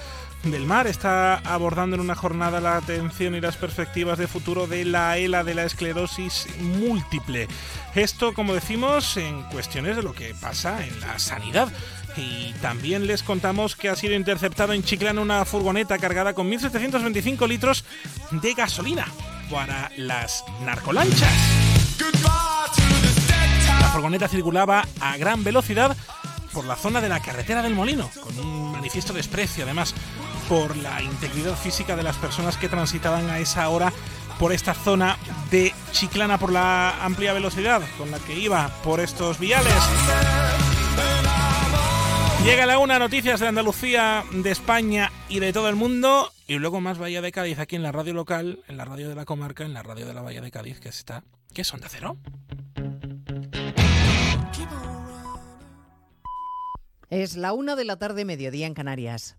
del Mar, está abordando en una jornada la atención y las perspectivas de futuro de la ELA de la esclerosis múltiple. Esto, como decimos, en cuestiones de lo que pasa en la sanidad. Y también les contamos que ha sido interceptado en Chiclana una furgoneta cargada con 1.725 litros de gasolina para las narcolanchas. La furgoneta circulaba a gran velocidad por la zona de la carretera del Molino, con un manifiesto desprecio además por la integridad física de las personas que transitaban a esa hora por esta zona de Chiclana por la amplia velocidad con la que iba por estos viales. Llega la una, noticias de Andalucía, de España y de todo el mundo. Y luego más Bahía de Cádiz aquí en la radio local, en la radio de la comarca, en la radio de la Bahía de Cádiz, que está. ¿Qué es Onda Cero? Es la una de la tarde, mediodía en Canarias.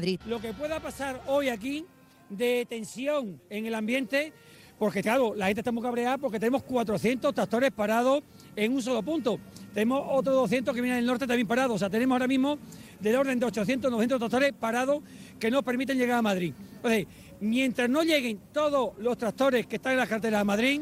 Lo que pueda pasar hoy aquí de tensión en el ambiente, porque claro, la gente está muy cabreada porque tenemos 400 tractores parados en un solo punto. Tenemos otros 200 que vienen del norte también parados. O sea, tenemos ahora mismo del orden de 800, 900 tractores parados que nos permiten llegar a Madrid. Mientras no lleguen todos los tractores que están en la carretera de Madrid,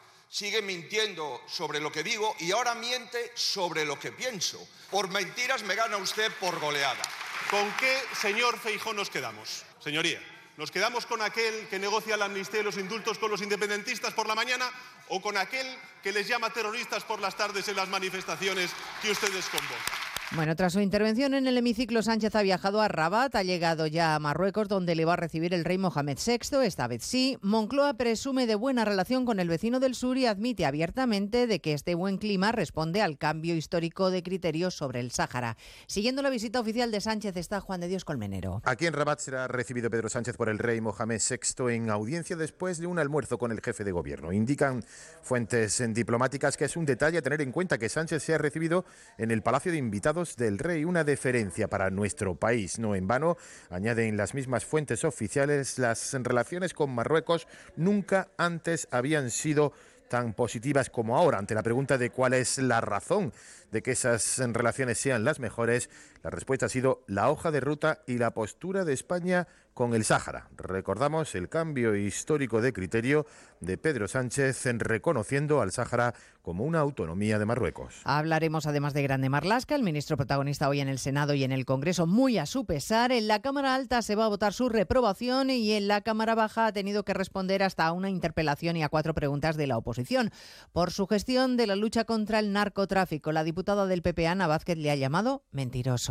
sigue mintiendo sobre lo que digo y ahora miente sobre lo que pienso. Por mentiras me gana usted por goleada. ¿Con qué, señor Feijó, nos quedamos? Señoría, ¿nos quedamos con aquel que negocia la amnistía y los indultos con los independentistas por la mañana o con aquel que les llama terroristas por las tardes en las manifestaciones que ustedes convocan? Bueno, tras su intervención en el hemiciclo, Sánchez ha viajado a Rabat, ha llegado ya a Marruecos, donde le va a recibir el rey Mohamed VI, esta vez sí. Moncloa presume de buena relación con el vecino del sur y admite abiertamente de que este buen clima responde al cambio histórico de criterios sobre el Sáhara. Siguiendo la visita oficial de Sánchez está Juan de Dios Colmenero. Aquí en Rabat será recibido Pedro Sánchez por el rey Mohamed VI en audiencia después de un almuerzo con el jefe de gobierno. Indican fuentes diplomáticas que es un detalle a tener en cuenta que Sánchez se ha recibido en el Palacio de Invitados del Rey, una deferencia para nuestro país. No en vano, añaden las mismas fuentes oficiales, las relaciones con Marruecos nunca antes habían sido tan positivas como ahora. Ante la pregunta de cuál es la razón de que esas relaciones sean las mejores, la respuesta ha sido la hoja de ruta y la postura de España con el Sáhara. Recordamos el cambio histórico de criterio de Pedro Sánchez en reconociendo al Sáhara como una autonomía de Marruecos. Hablaremos además de Grande Marlasca, el ministro protagonista hoy en el Senado y en el Congreso, muy a su pesar. En la Cámara Alta se va a votar su reprobación y en la Cámara Baja ha tenido que responder hasta a una interpelación y a cuatro preguntas de la oposición por su gestión de la lucha contra el narcotráfico. La diputada del PP, Ana Vázquez, le ha llamado mentiroso.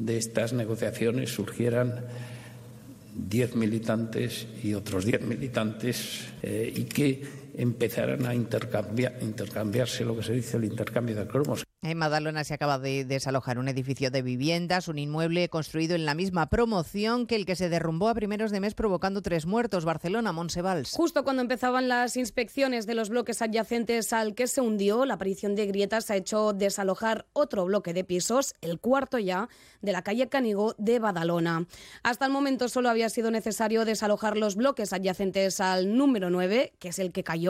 de estas negociaciones surgieran 10 militantes y otros 10 militantes eh, y que empezaran a intercambiar, intercambiarse lo que se dice el intercambio de cromos. En Madalona se acaba de desalojar un edificio de viviendas, un inmueble construido en la misma promoción que el que se derrumbó a primeros de mes provocando tres muertos. Barcelona, Monsevals. Justo cuando empezaban las inspecciones de los bloques adyacentes al que se hundió, la aparición de grietas ha hecho desalojar otro bloque de pisos, el cuarto ya, de la calle Canigó de Badalona. Hasta el momento solo había sido necesario desalojar los bloques adyacentes al número 9, que es el que cayó.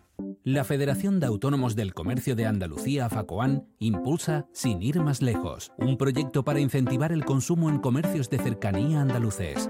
La Federación de Autónomos del Comercio de Andalucía, FACOAN, impulsa Sin ir más lejos, un proyecto para incentivar el consumo en comercios de cercanía andaluces.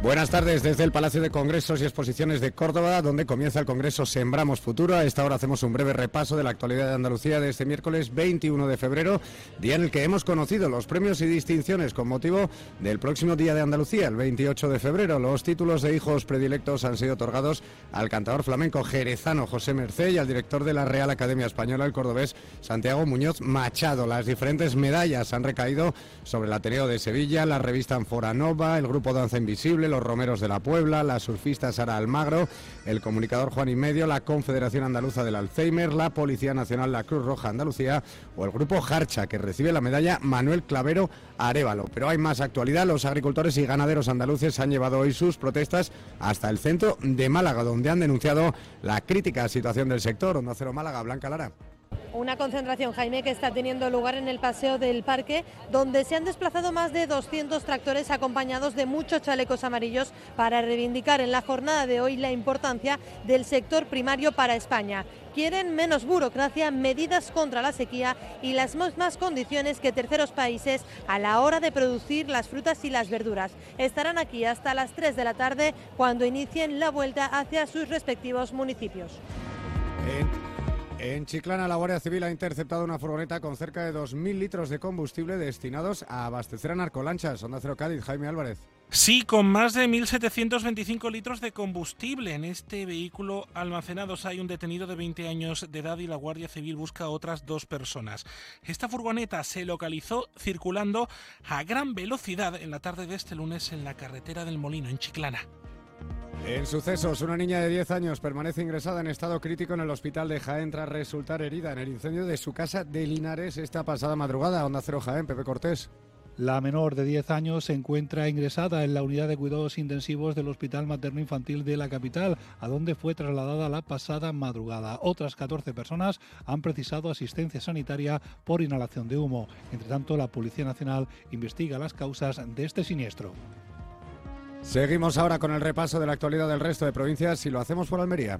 Buenas tardes desde el Palacio de Congresos y Exposiciones de Córdoba, donde comienza el Congreso Sembramos Futuro. A esta hora hacemos un breve repaso de la actualidad de Andalucía de este miércoles 21 de febrero, día en el que hemos conocido los premios y distinciones con motivo del próximo Día de Andalucía, el 28 de febrero. Los títulos de hijos predilectos han sido otorgados al cantador flamenco jerezano José Mercé y al director de la Real Academia Española, el cordobés Santiago Muñoz Machado. Las diferentes medallas han recaído sobre el Ateneo de Sevilla, la revista Anforanova, el grupo Danza Invisible, los Romeros de la Puebla, la surfista Sara Almagro, el comunicador Juan y Medio, la Confederación Andaluza del Alzheimer, la Policía Nacional, la Cruz Roja Andalucía o el grupo Harcha, que recibe la medalla Manuel Clavero Arevalo. Pero hay más actualidad. Los agricultores y ganaderos andaluces han llevado hoy sus protestas hasta el centro de Málaga, donde han denunciado la crítica situación del sector. Onda Cero Málaga, Blanca Lara. Una concentración, Jaime, que está teniendo lugar en el paseo del parque, donde se han desplazado más de 200 tractores acompañados de muchos chalecos amarillos para reivindicar en la jornada de hoy la importancia del sector primario para España. Quieren menos burocracia, medidas contra la sequía y las mismas condiciones que terceros países a la hora de producir las frutas y las verduras. Estarán aquí hasta las 3 de la tarde cuando inicien la vuelta hacia sus respectivos municipios. En Chiclana, la Guardia Civil ha interceptado una furgoneta con cerca de 2.000 litros de combustible destinados a abastecer a narcolanchas. Onda Cero Cádiz, Jaime Álvarez. Sí, con más de 1.725 litros de combustible en este vehículo almacenados. Hay un detenido de 20 años de edad y la Guardia Civil busca a otras dos personas. Esta furgoneta se localizó circulando a gran velocidad en la tarde de este lunes en la carretera del Molino, en Chiclana. En sucesos, una niña de 10 años permanece ingresada en estado crítico en el hospital de Jaén tras resultar herida en el incendio de su casa de Linares esta pasada madrugada. Onda Cero Jaén, Pepe Cortés. La menor de 10 años se encuentra ingresada en la unidad de cuidados intensivos del Hospital Materno Infantil de la capital, a donde fue trasladada la pasada madrugada. Otras 14 personas han precisado asistencia sanitaria por inhalación de humo. Entre tanto, la Policía Nacional investiga las causas de este siniestro. Seguimos ahora con el repaso de la actualidad del resto de provincias y lo hacemos por Almería.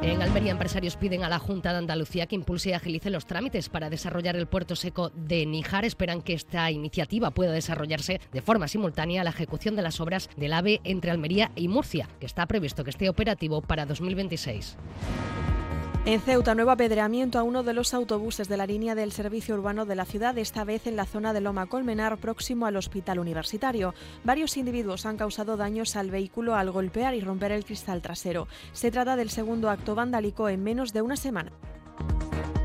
En Almería, empresarios piden a la Junta de Andalucía que impulse y agilice los trámites para desarrollar el puerto seco de Níjar. Esperan que esta iniciativa pueda desarrollarse de forma simultánea a la ejecución de las obras del AVE entre Almería y Murcia, que está previsto que esté operativo para 2026. En Ceuta, nuevo apedreamiento a uno de los autobuses de la línea del servicio urbano de la ciudad, esta vez en la zona de Loma Colmenar, próximo al hospital universitario. Varios individuos han causado daños al vehículo al golpear y romper el cristal trasero. Se trata del segundo acto vandálico en menos de una semana.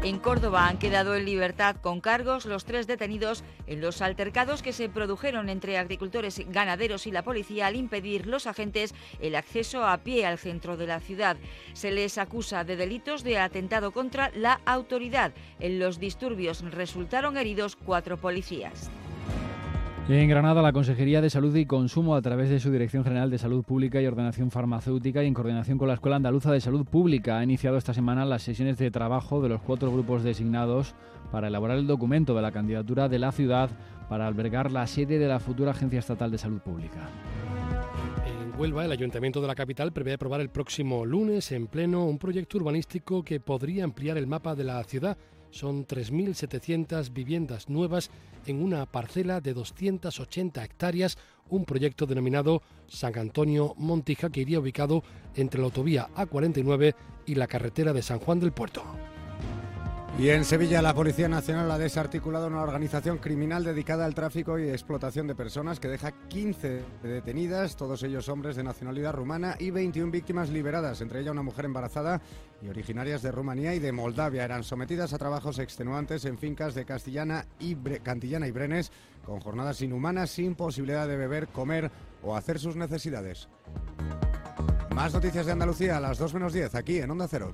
En Córdoba han quedado en libertad con cargos los tres detenidos en los altercados que se produjeron entre agricultores, ganaderos y la policía al impedir los agentes el acceso a pie al centro de la ciudad. Se les acusa de delitos de atentado contra la autoridad. En los disturbios resultaron heridos cuatro policías. En Granada, la Consejería de Salud y Consumo, a través de su Dirección General de Salud Pública y Ordenación Farmacéutica y en coordinación con la Escuela Andaluza de Salud Pública, ha iniciado esta semana las sesiones de trabajo de los cuatro grupos designados para elaborar el documento de la candidatura de la ciudad para albergar la sede de la futura Agencia Estatal de Salud Pública. Huelva, el Ayuntamiento de la capital prevé aprobar el próximo lunes en pleno un proyecto urbanístico que podría ampliar el mapa de la ciudad son 3.700 viviendas nuevas en una parcela de 280 hectáreas, un proyecto denominado San Antonio Montija que iría ubicado entre la autovía A49 y la carretera de San Juan del Puerto. Y en Sevilla la Policía Nacional ha desarticulado una organización criminal dedicada al tráfico y explotación de personas que deja 15 detenidas, todos ellos hombres de nacionalidad rumana y 21 víctimas liberadas, entre ellas una mujer embarazada y originarias de Rumanía y de Moldavia. Eran sometidas a trabajos extenuantes en fincas de Castellana y Cantillana y Brenes con jornadas inhumanas sin posibilidad de beber, comer o hacer sus necesidades. Más noticias de Andalucía a las 2 menos 10 aquí en Onda Cero.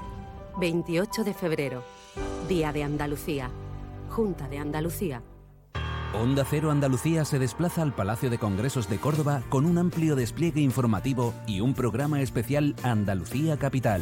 28 de febrero, Día de Andalucía, Junta de Andalucía. Onda Cero Andalucía se desplaza al Palacio de Congresos de Córdoba con un amplio despliegue informativo y un programa especial Andalucía Capital.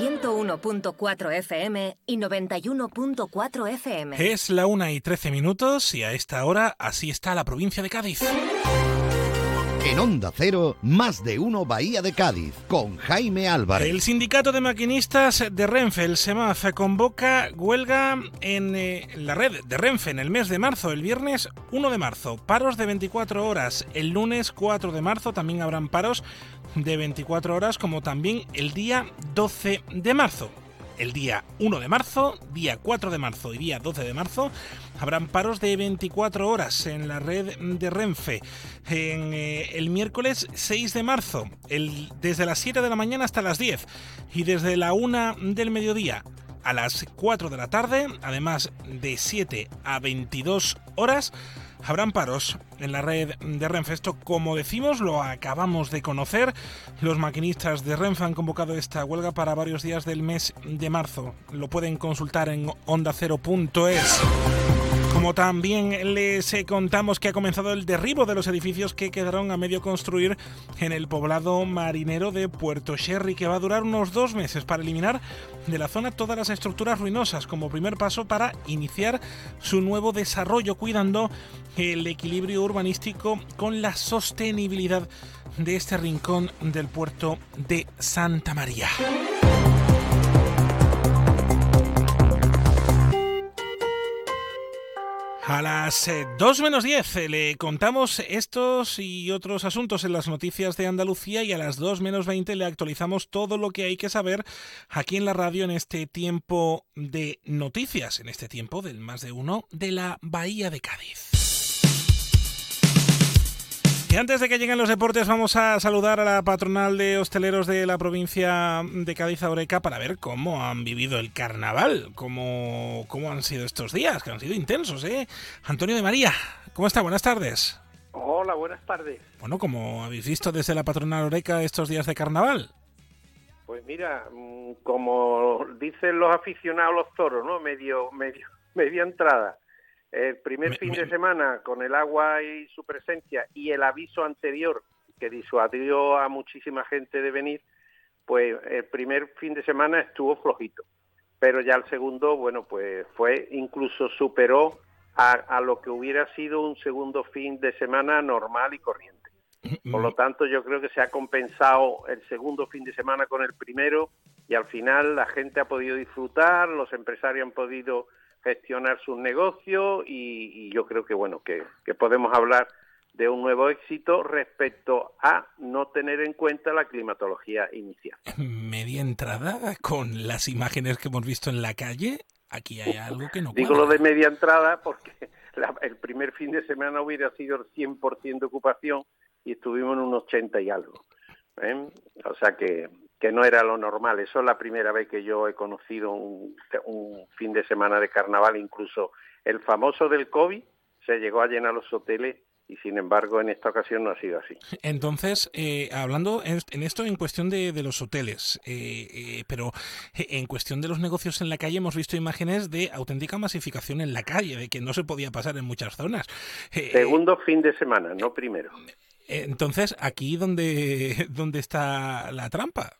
101.4 FM y 91.4 FM. Es la una y 13 minutos y a esta hora así está la provincia de Cádiz. En Onda Cero, más de uno Bahía de Cádiz, con Jaime Álvarez. El sindicato de maquinistas de Renfe, el SEMAF, convoca huelga en eh, la red de Renfe en el mes de marzo, el viernes 1 de marzo. Paros de 24 horas. El lunes 4 de marzo también habrán paros de 24 horas, como también el día 12 de marzo el día 1 de marzo, día 4 de marzo y día 12 de marzo habrán paros de 24 horas en la red de Renfe. En, eh, el miércoles 6 de marzo, desde las 7 de la mañana hasta las 10 y desde la 1 del mediodía a las 4 de la tarde, además de 7 a 22 horas, habrán paros en la red de Renfe. Esto, como decimos, lo acabamos de conocer. Los maquinistas de Renfe han convocado esta huelga para varios días del mes de marzo. Lo pueden consultar en ondacero.es. Como también les eh, contamos que ha comenzado el derribo de los edificios que quedaron a medio construir en el poblado marinero de Puerto Sherry, que va a durar unos dos meses para eliminar de la zona todas las estructuras ruinosas, como primer paso para iniciar su nuevo desarrollo, cuidando el equilibrio urbanístico con la sostenibilidad de este rincón del puerto de Santa María. A las 2 menos 10 le contamos estos y otros asuntos en las noticias de Andalucía y a las 2 menos 20 le actualizamos todo lo que hay que saber aquí en la radio en este tiempo de noticias, en este tiempo del más de uno de la Bahía de Cádiz. Y antes de que lleguen los deportes, vamos a saludar a la patronal de hosteleros de la provincia de Cádiz, Oreca, para ver cómo han vivido el carnaval, cómo, cómo han sido estos días, que han sido intensos, ¿eh? Antonio de María, ¿cómo está? Buenas tardes. Hola, buenas tardes. Bueno, ¿cómo habéis visto desde la patronal Oreca estos días de carnaval? Pues mira, mm, como dicen los aficionados los toros, ¿no? Medio, medio, media entrada. El primer fin de semana, con el agua y su presencia y el aviso anterior que disuadió a muchísima gente de venir, pues el primer fin de semana estuvo flojito. Pero ya el segundo, bueno, pues fue, incluso superó a, a lo que hubiera sido un segundo fin de semana normal y corriente. Por lo tanto, yo creo que se ha compensado el segundo fin de semana con el primero y al final la gente ha podido disfrutar, los empresarios han podido gestionar sus negocios y, yo creo que bueno que, podemos hablar de un nuevo éxito respecto a no tener en cuenta la climatología inicial. Media entrada con las imágenes que hemos visto en la calle, aquí hay algo que no Digo lo de media entrada porque el primer fin de semana hubiera sido el 100% de ocupación y estuvimos en un 80 y algo. ¿eh? O sea que que no era lo normal. Eso es la primera vez que yo he conocido un, fin de semana de carnaval, incluso el famoso del COVID se llegó a llenar los hoteles y sin embargo en esta ocasión no ha sido así. Entonces, eh, hablando en esto en cuestión de, los hoteles, eh, eh, pero en cuestión de los negocios en la calle hemos visto imágenes de auténtica masificación en la calle, de que no se podía pasar en muchas zonas. Segundo fin de semana, no primero. Entonces, aquí donde, donde está la trampa.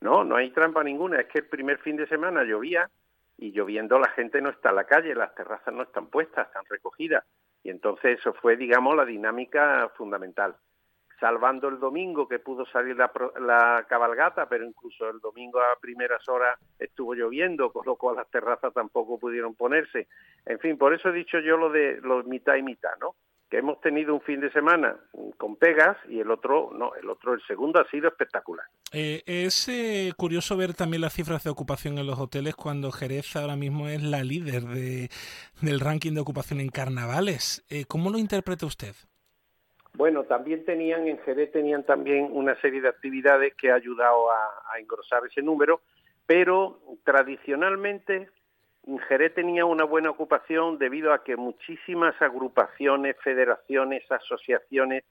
No, no hay trampa ninguna. Es que el primer fin de semana llovía y lloviendo la gente no está en la calle, las terrazas no están puestas, están recogidas. Y entonces eso fue, digamos, la dinámica fundamental. Salvando el domingo que pudo salir la, la cabalgata, pero incluso el domingo a primeras horas estuvo lloviendo, con lo cual las terrazas tampoco pudieron ponerse. En fin, por eso he dicho yo lo de los mitad y mitad, ¿no? Que hemos tenido un fin de semana con pegas y el otro no, el otro, el segundo ha sido espectacular. Eh, es eh, curioso ver también las cifras de ocupación en los hoteles cuando Jerez ahora mismo es la líder de, del ranking de ocupación en carnavales. Eh, ¿Cómo lo interpreta usted? Bueno, también tenían, en Jerez tenían también una serie de actividades que ha ayudado a, a engrosar ese número, pero tradicionalmente Jerez tenía una buena ocupación debido a que muchísimas agrupaciones, federaciones, asociaciones,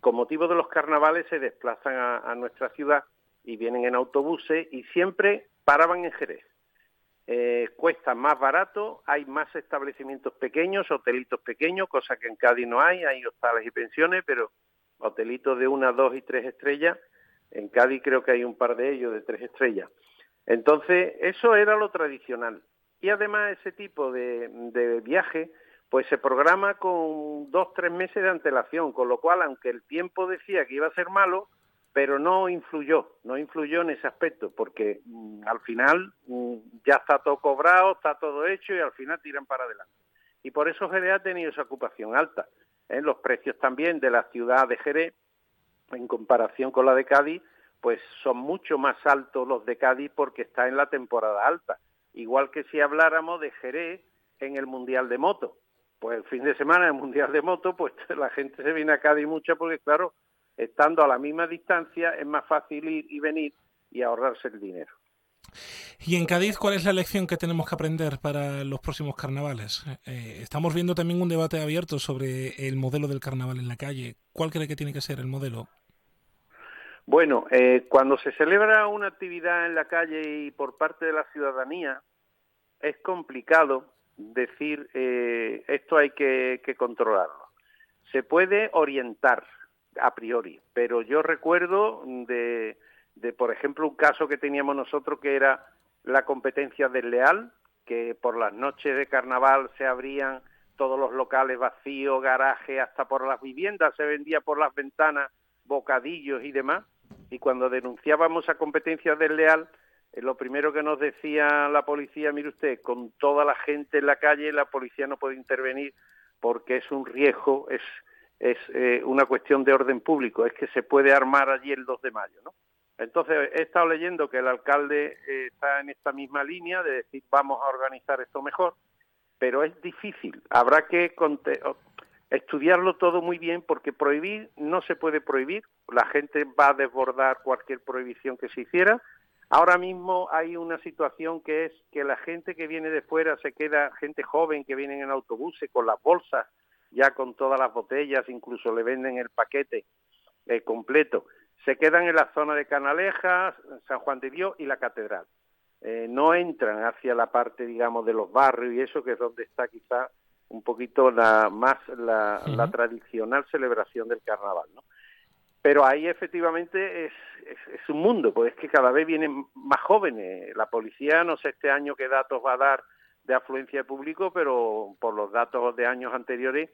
con motivo de los carnavales se desplazan a, nuestra ciudad y vienen en autobuses y siempre paraban en Jerez. Eh, cuesta más barato, hay más establecimientos pequeños, hotelitos pequeños, cosa que en Cádiz no hay, hay hostales y pensiones, pero hotelitos de una, dos y tres estrellas, en Cádiz creo que hay un par de ellos de tres estrellas. Entonces, eso era lo tradicional. Y además ese tipo de, viaje pues se programa con dos, tres meses de antelación, con lo cual, aunque el tiempo decía que iba a ser malo, pero no influyó, no influyó en ese aspecto, porque mm, al final mm, ya está todo cobrado, está todo hecho y al final tiran para adelante. Y por eso Jerez ha tenido esa ocupación alta. ¿eh? Los precios también de la ciudad de Jerez, en comparación con la de Cádiz, pues son mucho más altos los de Cádiz porque está en la temporada alta igual que si habláramos de Jerez en el Mundial de Moto. Pues el fin de semana el Mundial de Moto, pues la gente se viene a Cádiz mucho porque, claro, estando a la misma distancia es más fácil ir y venir y ahorrarse el dinero. Y en Cádiz, ¿cuál es la lección que tenemos que aprender para los próximos carnavales? Eh, estamos viendo también un debate abierto sobre el modelo del carnaval en la calle. ¿Cuál cree que tiene que ser el modelo? Bueno, eh, cuando se celebra una actividad en la calle y por parte de la ciudadanía, es complicado decir eh, esto hay que, que controlarlo. Se puede orientar a priori, pero yo recuerdo de, de, por ejemplo, un caso que teníamos nosotros que era la competencia desleal, que por las noches de carnaval se abrían todos los locales vacíos, garajes, hasta por las viviendas se vendía por las ventanas bocadillos y demás. Y cuando denunciábamos a competencia desleal, eh, lo primero que nos decía la policía, mire usted, con toda la gente en la calle, la policía no puede intervenir porque es un riesgo, es, es eh, una cuestión de orden público, es que se puede armar allí el 2 de mayo, ¿no? Entonces, he estado leyendo que el alcalde eh, está en esta misma línea de decir vamos a organizar esto mejor, pero es difícil. Habrá que estudiarlo todo muy bien porque prohibir no se puede prohibir. La gente va a desbordar cualquier prohibición que se hiciera. Ahora mismo hay una situación que es que la gente que viene de fuera se queda, gente joven que viene en autobuses con las bolsas, ya con todas las botellas, incluso le venden el paquete eh, completo se quedan en la zona de Canalejas, San Juan de Dios y la Catedral. Eh, no entran hacia la parte, digamos, de los barrios y eso, que es donde está quizá un poquito la más la, tradicional celebración del carnaval, ¿no? Pero ahí efectivamente es, es, un mundo, pues es que cada vez vienen más jóvenes. La policía, no sé este año qué datos va a dar de afluencia de público, pero por los datos de años anteriores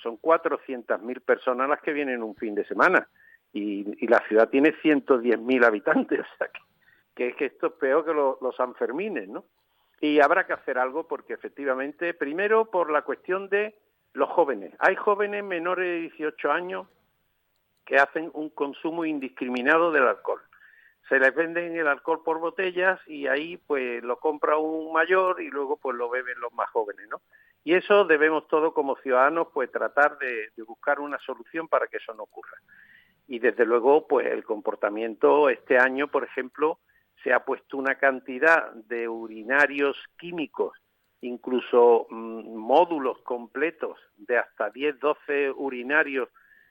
son 400.000 personas las que vienen un fin de semana y, la ciudad tiene 110.000 habitantes, o sea que, que, esto es peor que los Sanfermines, ¿no? Y habrá que hacer algo porque efectivamente, primero por la cuestión de los jóvenes. Hay jóvenes menores de 18 años que hacen un consumo indiscriminado del alcohol. Se les venden el alcohol por botellas y ahí pues lo compra un mayor y luego pues lo beben los más jóvenes, ¿no? Y eso debemos todos como ciudadanos pues tratar de buscar una solución para que eso no ocurra y desde luego pues el comportamiento este año por ejemplo se ha puesto una cantidad de urinarios químicos incluso mm, módulos completos de hasta 10 12 urinarios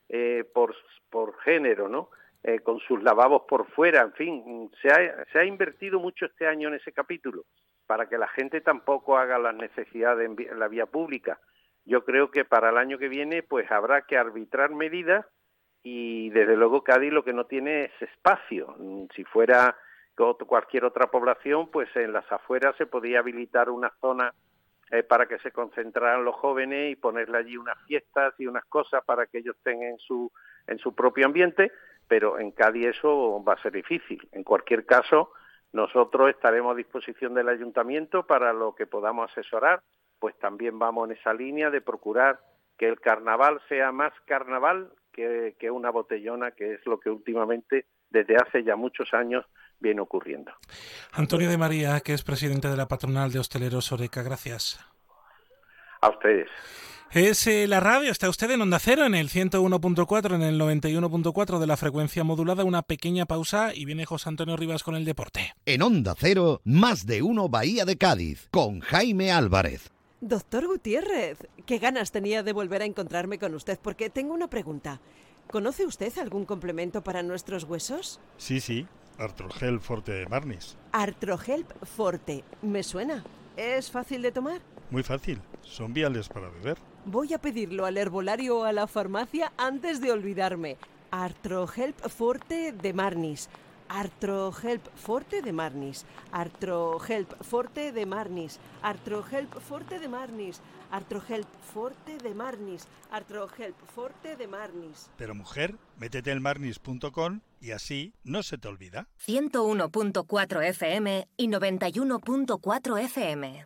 eh, por, por género no eh, con sus lavabos por fuera en fin se ha, se ha invertido mucho este año en ese capítulo para que la gente tampoco haga las necesidades en la vía pública yo creo que para el año que viene pues habrá que arbitrar medidas y desde luego Cádiz lo que no tiene es espacio. Si fuera cualquier otra población, pues en las afueras se podría habilitar una zona eh, para que se concentraran los jóvenes y ponerle allí unas fiestas y unas cosas para que ellos tengan su, en su propio ambiente, pero en Cádiz eso va a ser difícil. En cualquier caso, nosotros estaremos a disposición del ayuntamiento para lo que podamos asesorar, pues también vamos en esa línea de procurar que el carnaval sea más carnaval que, una botellona, que es lo que últimamente, desde hace ya muchos años, viene ocurriendo. Antonio de María, que es presidente de la patronal de hosteleros Oreca, gracias. A ustedes. Es eh, la radio, está usted en Onda Cero, en el 101.4, en el 91.4 de la frecuencia modulada, una pequeña pausa y viene José Antonio Rivas con el deporte. En Onda Cero, más de uno Bahía de Cádiz, con Jaime Álvarez. Doctor Gutiérrez, qué ganas tenía de volver a encontrarme con usted porque tengo una pregunta. ¿Conoce usted algún complemento para nuestros huesos? Sí, sí, Artrogel Forte de Marnis. Artrogel Forte, me suena. ¿Es fácil de tomar? Muy fácil, son viales para beber. Voy a pedirlo al herbolario o a la farmacia antes de olvidarme. Artrohelp Forte de Marnis. Artrohelp Forte de Marnis, Artrohelp Forte de Marnis, Artrohelp Forte de Marnis, Artrohelp Forte de Marnis, Artrohelp Forte de Marnis. Pero mujer, métete en marnis.com y así no se te olvida. 101.4 FM y 91.4 FM.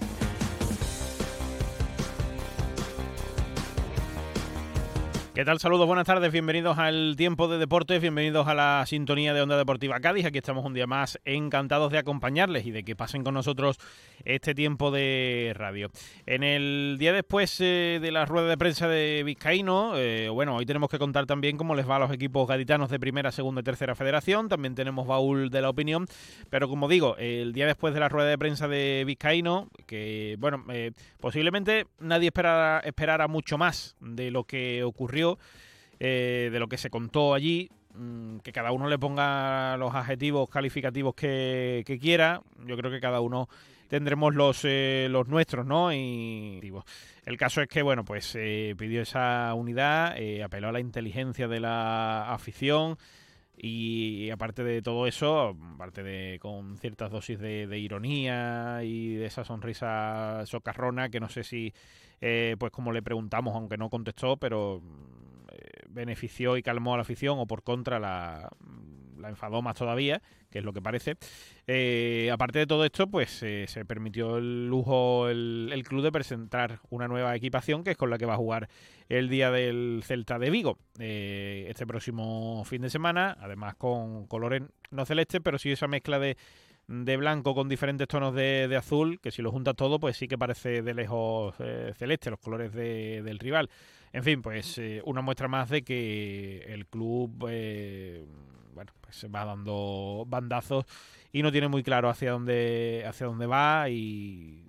¿Qué tal? Saludos, buenas tardes, bienvenidos al tiempo de deportes, bienvenidos a la sintonía de Onda Deportiva Cádiz. Aquí estamos un día más encantados de acompañarles y de que pasen con nosotros este tiempo de radio. En el día después eh, de la rueda de prensa de Vizcaíno, eh, bueno, hoy tenemos que contar también cómo les va a los equipos gaditanos de primera, segunda y tercera federación. También tenemos baúl de la opinión, pero como digo, el día después de la rueda de prensa de Vizcaíno, que bueno, eh, posiblemente nadie esperara, esperara mucho más de lo que ocurrió eh, de lo que se contó allí, mm, que cada uno le ponga los adjetivos calificativos que, quiera. Yo creo que cada uno tendremos los, eh, los nuestros, ¿no? Y el caso es que, bueno, pues eh, pidió esa unidad, apeló a la inteligencia de la afición. Y aparte de todo eso, aparte de con ciertas dosis de, de ironía y de esa sonrisa socarrona, que no sé si eh, pues como le preguntamos, aunque no contestó, pero mm, eh, benefició y calmó a la afición o por contra la, la enfadó más todavía, que es lo que parece. Eh, aparte de todo esto, pues se permitió el lujo el, club de presentar una nueva equipación que es con la que va a jugar el día del Celta de Vigo este próximo fin de semana, además con colores no celestes, pero sí esa mezcla de de blanco con diferentes tonos de, azul, que si lo juntas todo, pues sí que parece de lejos eh, celeste, los colores del rival. En fin, pues eh, una muestra más de que el club, eh, bueno, pues va dando bandazos y no tiene muy claro hacia dónde, hacia dónde va y,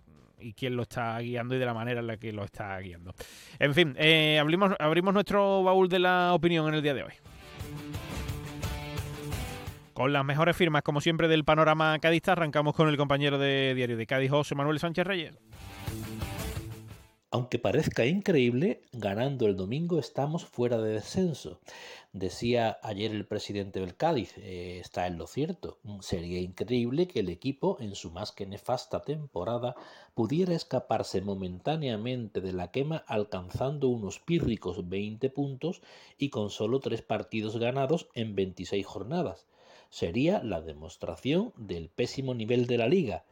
quién lo está guiando y de la manera en la que lo está guiando. En fin, abrimos, abrimos nuestro baúl de la opinión en el día de hoy con las mejores firmas, como siempre, del panorama cadista. Arrancamos con el compañero de Diario de Cádiz, José Manuel Sánchez Reyes. Aunque parezca increíble, ganando el domingo estamos fuera de descenso. Decía ayer el presidente del Cádiz, eh, está en lo cierto. Sería increíble que el equipo, en su más que nefasta temporada, pudiera escaparse momentáneamente de la quema alcanzando unos pírricos 20 puntos y con solo tres partidos ganados en 26 jornadas sería la demostración del pésimo nivel de la liga.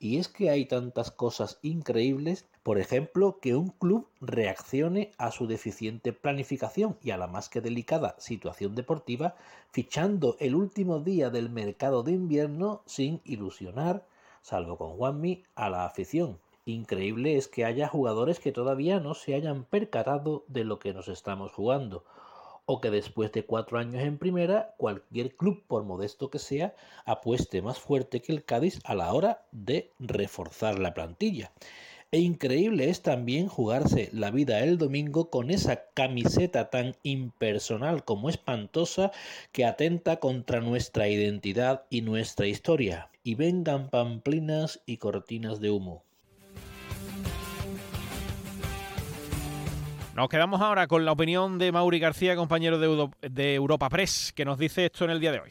Y es que hay tantas cosas increíbles, por ejemplo, que un club reaccione a su deficiente planificación y a la más que delicada situación deportiva, fichando el último día del mercado de invierno sin ilusionar, salvo con Juanmi, a la afición. Increíble es que haya jugadores que todavía no se hayan percatado de lo que nos estamos jugando, o que después de cuatro años en primera, cualquier club, por modesto que sea, apueste más fuerte que el Cádiz a la hora de reforzar la plantilla. E increíble es también jugarse la vida el domingo con esa camiseta tan impersonal como espantosa que atenta contra nuestra identidad y nuestra historia. Y vengan pamplinas y cortinas de humo. Nos quedamos ahora con la opinión de Mauri García, compañero de, Europa Press, que nos dice esto en el día de hoy.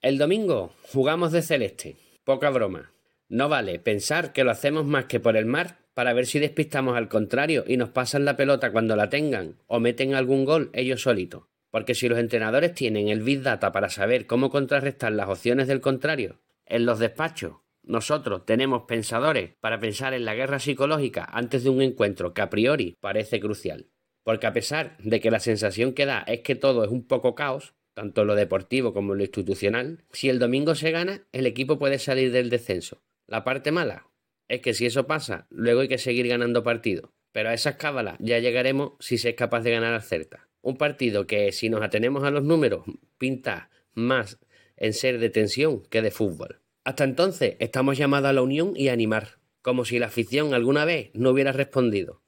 El domingo jugamos de celeste, poca broma. No vale pensar que lo hacemos más que por el mar para ver si despistamos al contrario y nos pasan la pelota cuando la tengan o meten algún gol ellos solitos. Porque si los entrenadores tienen el Big Data para saber cómo contrarrestar las opciones del contrario, en los despachos nosotros tenemos pensadores para pensar en la guerra psicológica antes de un encuentro que a priori parece crucial. Porque a pesar de que la sensación que da es que todo es un poco caos, tanto lo deportivo como lo institucional, si el domingo se gana, el equipo puede salir del descenso. La parte mala es que si eso pasa, luego hay que seguir ganando partidos. Pero a esas cábalas ya llegaremos si se es capaz de ganar al Celta. Un partido que, si nos atenemos a los números, pinta más en ser de tensión que de fútbol. Hasta entonces estamos llamados a la unión y a animar, como si la afición alguna vez no hubiera respondido,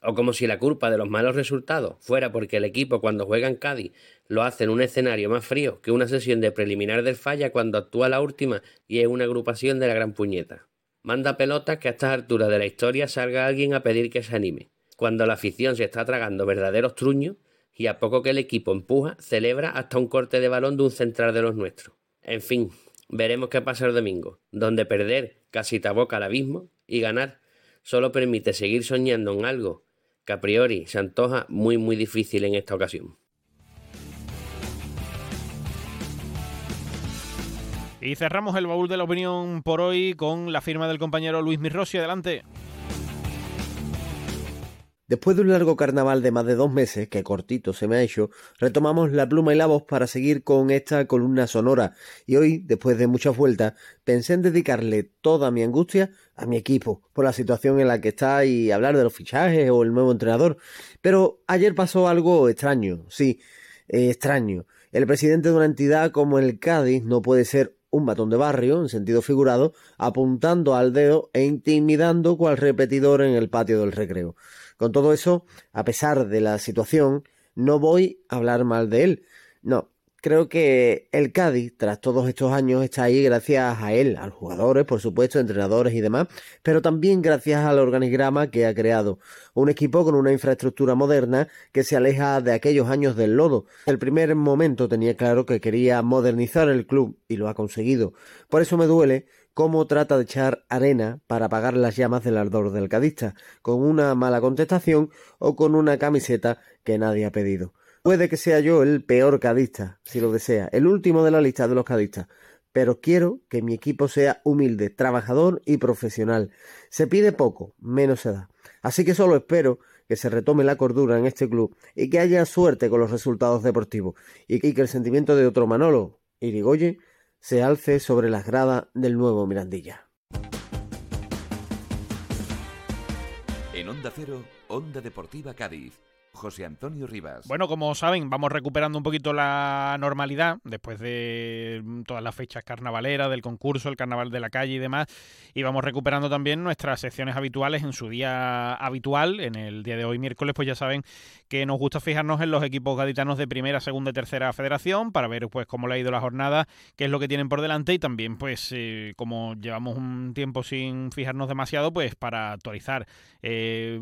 o como si la culpa de los malos resultados fuera porque el equipo cuando juega en Cádiz lo hace en un escenario más frío que una sesión de preliminar del falla cuando actúa la última y es una agrupación de la gran puñeta. Manda pelotas que a estas alturas de la historia salga alguien a pedir que se anime, cuando la afición se está tragando verdaderos truños y a poco que el equipo empuja, celebra hasta un corte de balón de un central de los nuestros. En fin, Veremos qué pasa el domingo, donde perder casi te aboca al abismo y ganar solo permite seguir soñando en algo que a priori se antoja muy muy difícil en esta ocasión. Y cerramos el baúl de la opinión por hoy con la firma del compañero Luis Mirrosi. Adelante. Después de un largo carnaval de más de dos meses, que cortito se me ha hecho, retomamos la pluma y la voz para seguir con esta columna sonora. Y hoy, después de muchas vueltas, pensé en dedicarle toda mi angustia a mi equipo, por la situación en la que está y hablar de los fichajes o el nuevo entrenador. Pero ayer pasó algo extraño, sí, eh, extraño. El presidente de una entidad como el Cádiz no puede ser un batón de barrio, en sentido figurado, apuntando al dedo e intimidando cual repetidor en el patio del recreo. Con todo eso, a pesar de la situación, no voy a hablar mal de él. No, creo que el Cádiz, tras todos estos años, está ahí gracias a él, a los jugadores, por supuesto, entrenadores y demás, pero también gracias al organigrama que ha creado. Un equipo con una infraestructura moderna que se aleja de aquellos años del lodo. El primer momento tenía claro que quería modernizar el club y lo ha conseguido. Por eso me duele cómo trata de echar arena para apagar las llamas del ardor del cadista, con una mala contestación o con una camiseta que nadie ha pedido. Puede que sea yo el peor cadista, si lo desea, el último de la lista de los cadistas, pero quiero que mi equipo sea humilde, trabajador y profesional. Se pide poco, menos se da. Así que solo espero que se retome la cordura en este club y que haya suerte con los resultados deportivos y que el sentimiento de otro Manolo, Irigoye, se alce sobre las gradas del nuevo Mirandilla. En Onda Cero, Onda Deportiva Cádiz. José Antonio Rivas. Bueno, como saben, vamos recuperando un poquito la normalidad después de todas las fechas carnavaleras, del concurso, el carnaval de la calle y demás. Y vamos recuperando también nuestras secciones habituales en su día habitual. En el día de hoy, miércoles, pues ya saben que nos gusta fijarnos en los equipos gaditanos de primera, segunda y tercera federación para ver pues cómo le ha ido la jornada, qué es lo que tienen por delante y también pues eh, como llevamos un tiempo sin fijarnos demasiado, pues para actualizar eh,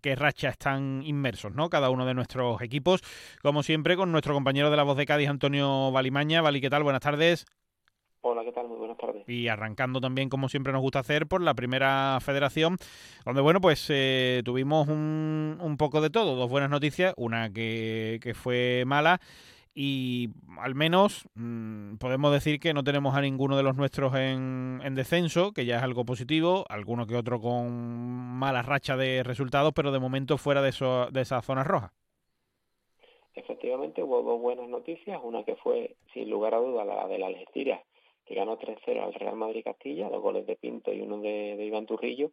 qué racha están inmersos, ¿no? Cada uno de nuestros equipos, como siempre, con nuestro compañero de la voz de Cádiz, Antonio Valimaña. Vali, ¿qué tal? Buenas tardes. Hola, ¿qué tal? Muy buenas tardes. Y arrancando también, como siempre nos gusta hacer, por la primera federación, donde, bueno, pues eh, tuvimos un, un, poco de todo, dos buenas noticias, una que, que fue mala y al menos mmm, podemos decir que no tenemos a ninguno de los nuestros en, en, descenso, que ya es algo positivo, alguno que otro con mala racha de resultados, pero de momento fuera de, eso, de esa zona roja. Efectivamente, hubo dos buenas noticias, una que fue, sin lugar a duda, la de la Algeciras, que ganó 3-0 al Real Madrid Castilla, dos goles de Pinto y uno de, de Iván Turrillo,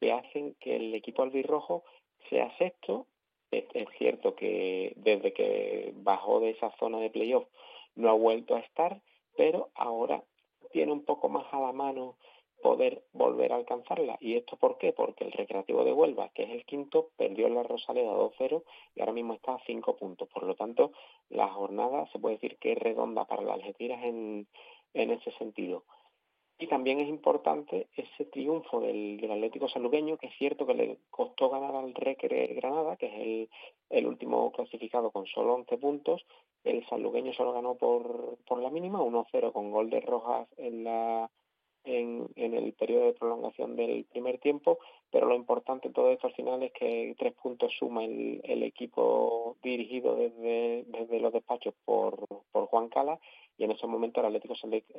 que hacen que el equipo albirrojo sea sexto es, es, cierto que desde que bajó de esa zona de playoff no ha vuelto a estar, pero ahora tiene un poco más a la mano poder volver a alcanzarla. ¿Y esto por qué? Porque el Recreativo de Huelva, que es el quinto, perdió la Rosaleda 2-0 y ahora mismo está a 5 puntos. Por lo tanto, la jornada se puede decir que es redonda para las Algeciras en, en ese sentido. Y también es importante ese triunfo del, Atlético Salugueño, que es cierto que le costó ganar al Recre Granada, que es el, el último clasificado con solo 11 puntos. El Salugueño solo ganó por, por la mínima, 1-0 con gol de Rojas en la en, en el periodo de prolongación del primer tiempo, pero lo importante de todo esto al final es que tres puntos suma el, el equipo dirigido desde, desde los despachos por, por Juan Cala y en ese momento el Atlético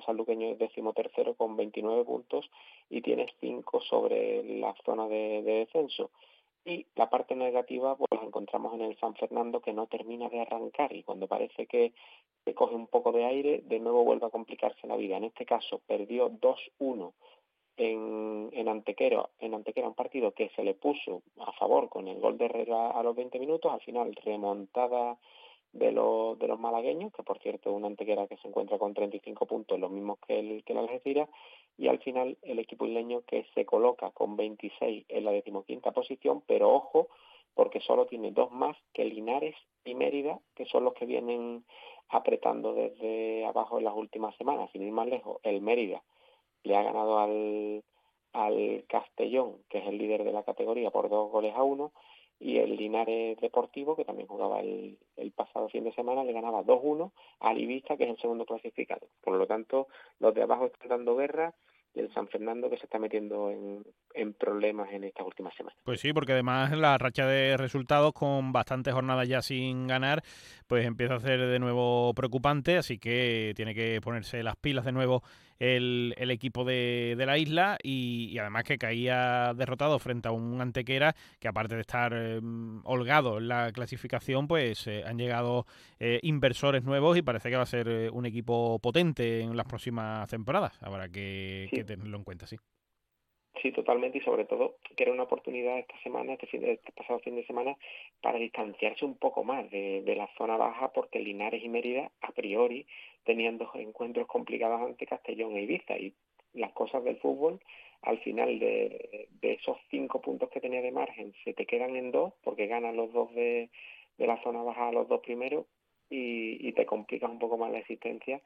Sanluqueño es décimo tercero con 29 puntos y tiene cinco sobre la zona de, de descenso. Y la parte negativa pues la encontramos en el San Fernando que no termina de arrancar y cuando parece que, que coge un poco de aire, de nuevo vuelve a complicarse la vida. En este caso perdió 2-1 en, en Antequera, en Antequera un partido que se le puso a favor con el gol de Herrera a los 20 minutos, al final remontada de los, de los malagueños, que por cierto una antequera que se encuentra con 35 puntos, los mismos que el, que el Algeciras, y al final el equipo isleño que se coloca con 26 en la decimoquinta posición, pero ojo, porque solo tiene dos más que Linares y Mérida, que son los que vienen apretando desde abajo en las últimas semanas, sin ir más lejos, el Mérida le ha ganado al, al Castellón, que es el líder de la categoría, por dos goles a uno, y el Linares Deportivo, que también jugaba el, el pasado fin de semana, le ganaba 2-1 al Ibiza, que es el segundo clasificado. Por lo tanto, los de abajo están dando guerra y el San Fernando que se está metiendo en, en, problemas en estas últimas semanas. Pues sí, porque además la racha de resultados con bastantes jornadas ya sin ganar, pues empieza a ser de nuevo preocupante, así que tiene que ponerse las pilas de nuevo el, equipo de, la isla y, además que caía derrotado frente a un Antequera que aparte de estar em, holgado en la clasificación, pues eh, han llegado eh, inversores nuevos y parece que va a ser eh, un equipo potente en las próximas temporadas. Habrá que, tenerlo en cuenta, sí. Sí, totalmente, y sobre todo que era una oportunidad esta semana, este, fin de, este pasado fin de semana, para distanciarse un poco más de, de la zona baja, porque Linares y Mérida, a priori, tenían dos encuentros complicados ante Castellón e Ibiza, y las cosas del fútbol, al final de, esos cinco puntos que tenía de margen, se te quedan en dos, porque ganan los dos de, de la zona baja los dos primeros, y, y te complicas un poco más la existencia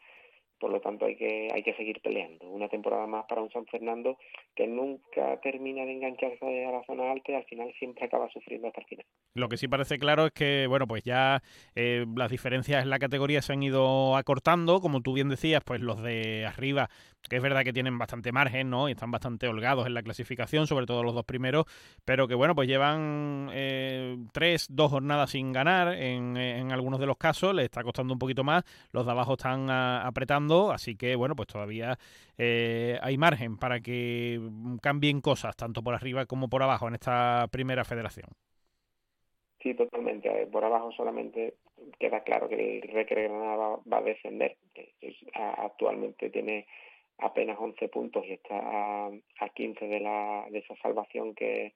por lo tanto hay que hay que seguir peleando. Una temporada más para un San Fernando que nunca termina de engancharse a la zona alta y al final siempre acaba sufriendo hasta el final. Lo que sí parece claro es que bueno pues ya eh, las diferencias en la categoría se han ido acortando. Como tú bien decías pues los de arriba que es verdad que tienen bastante margen no y están bastante holgados en la clasificación sobre todo los dos primeros pero que bueno pues llevan eh, tres dos jornadas sin ganar en, algunos de los casos. Les está costando un poquito más. Los de abajo están apretando así que bueno, pues todavía eh, hay margen para que cambien cosas, tanto por arriba como por abajo, en esta primera federación. Sí, totalmente. Eh, por abajo solamente queda claro que el Recre Granada va, a descender. actualmente tiene apenas 11 puntos y está a, a 15 de, la, de esa salvación que,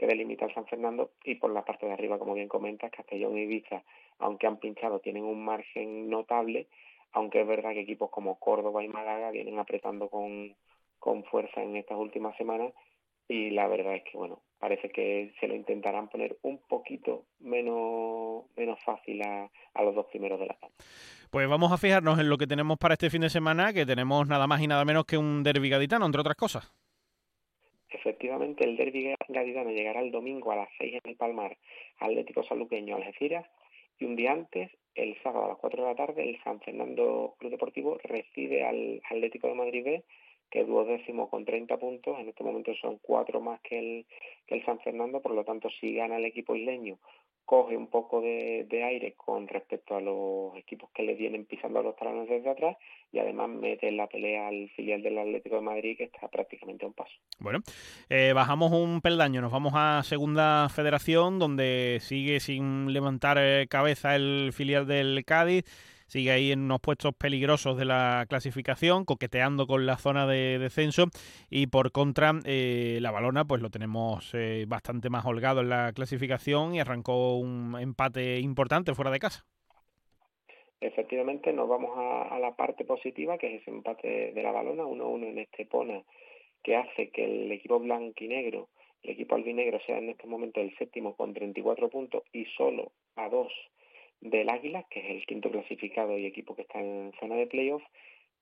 que delimita el San Fernando y por la parte de arriba, como bien comentas, Castellón y Ibiza, aunque han pinchado, tienen un margen notable aunque es verdad que equipos como Córdoba y Málaga vienen apretando con, con fuerza en estas últimas semanas y la verdad es que bueno parece que se lo intentarán poner un poquito menos menos fácil a, a los dos primeros de la tabla. Pues vamos a fijarnos en lo que tenemos para este fin de semana, que tenemos nada más y nada menos que un derbi gaditano, entre otras cosas. Efectivamente, el derbi gaditano llegará el domingo a las 6 en el Palmar, Atlético Saluqueño Algeciras, y un día antes el sábado a las 4 de la tarde el San Fernando Club Deportivo recibe al Atlético de Madrid B, que duodécimo con 30 puntos, en este momento son cuatro más que el, que el San Fernando, por lo tanto si gana el equipo isleño coge un poco de, aire con respecto a los equipos que le vienen pisando a los talones desde atrás y además mete en la pelea al filial del Atlético de Madrid que está prácticamente a un paso. Bueno, eh, bajamos un peldaño, nos vamos a Segunda Federación donde sigue sin levantar eh, cabeza el filial del Cádiz sigue ahí en unos puestos peligrosos de la clasificación, coqueteando con la zona de descenso y por contra eh, la balona pues lo tenemos eh, bastante más holgado en la clasificación y arrancó un empate importante fuera de casa. Efectivamente, nos vamos a, la parte positiva, que es ese empate de la balona, 1-1 en Estepona, que hace que el equipo blanco y negro, el equipo albinegro, sea en este momento el séptimo con 34 puntos y solo a dos del Águila, que es el quinto clasificado y equipo que está en zona de playoff,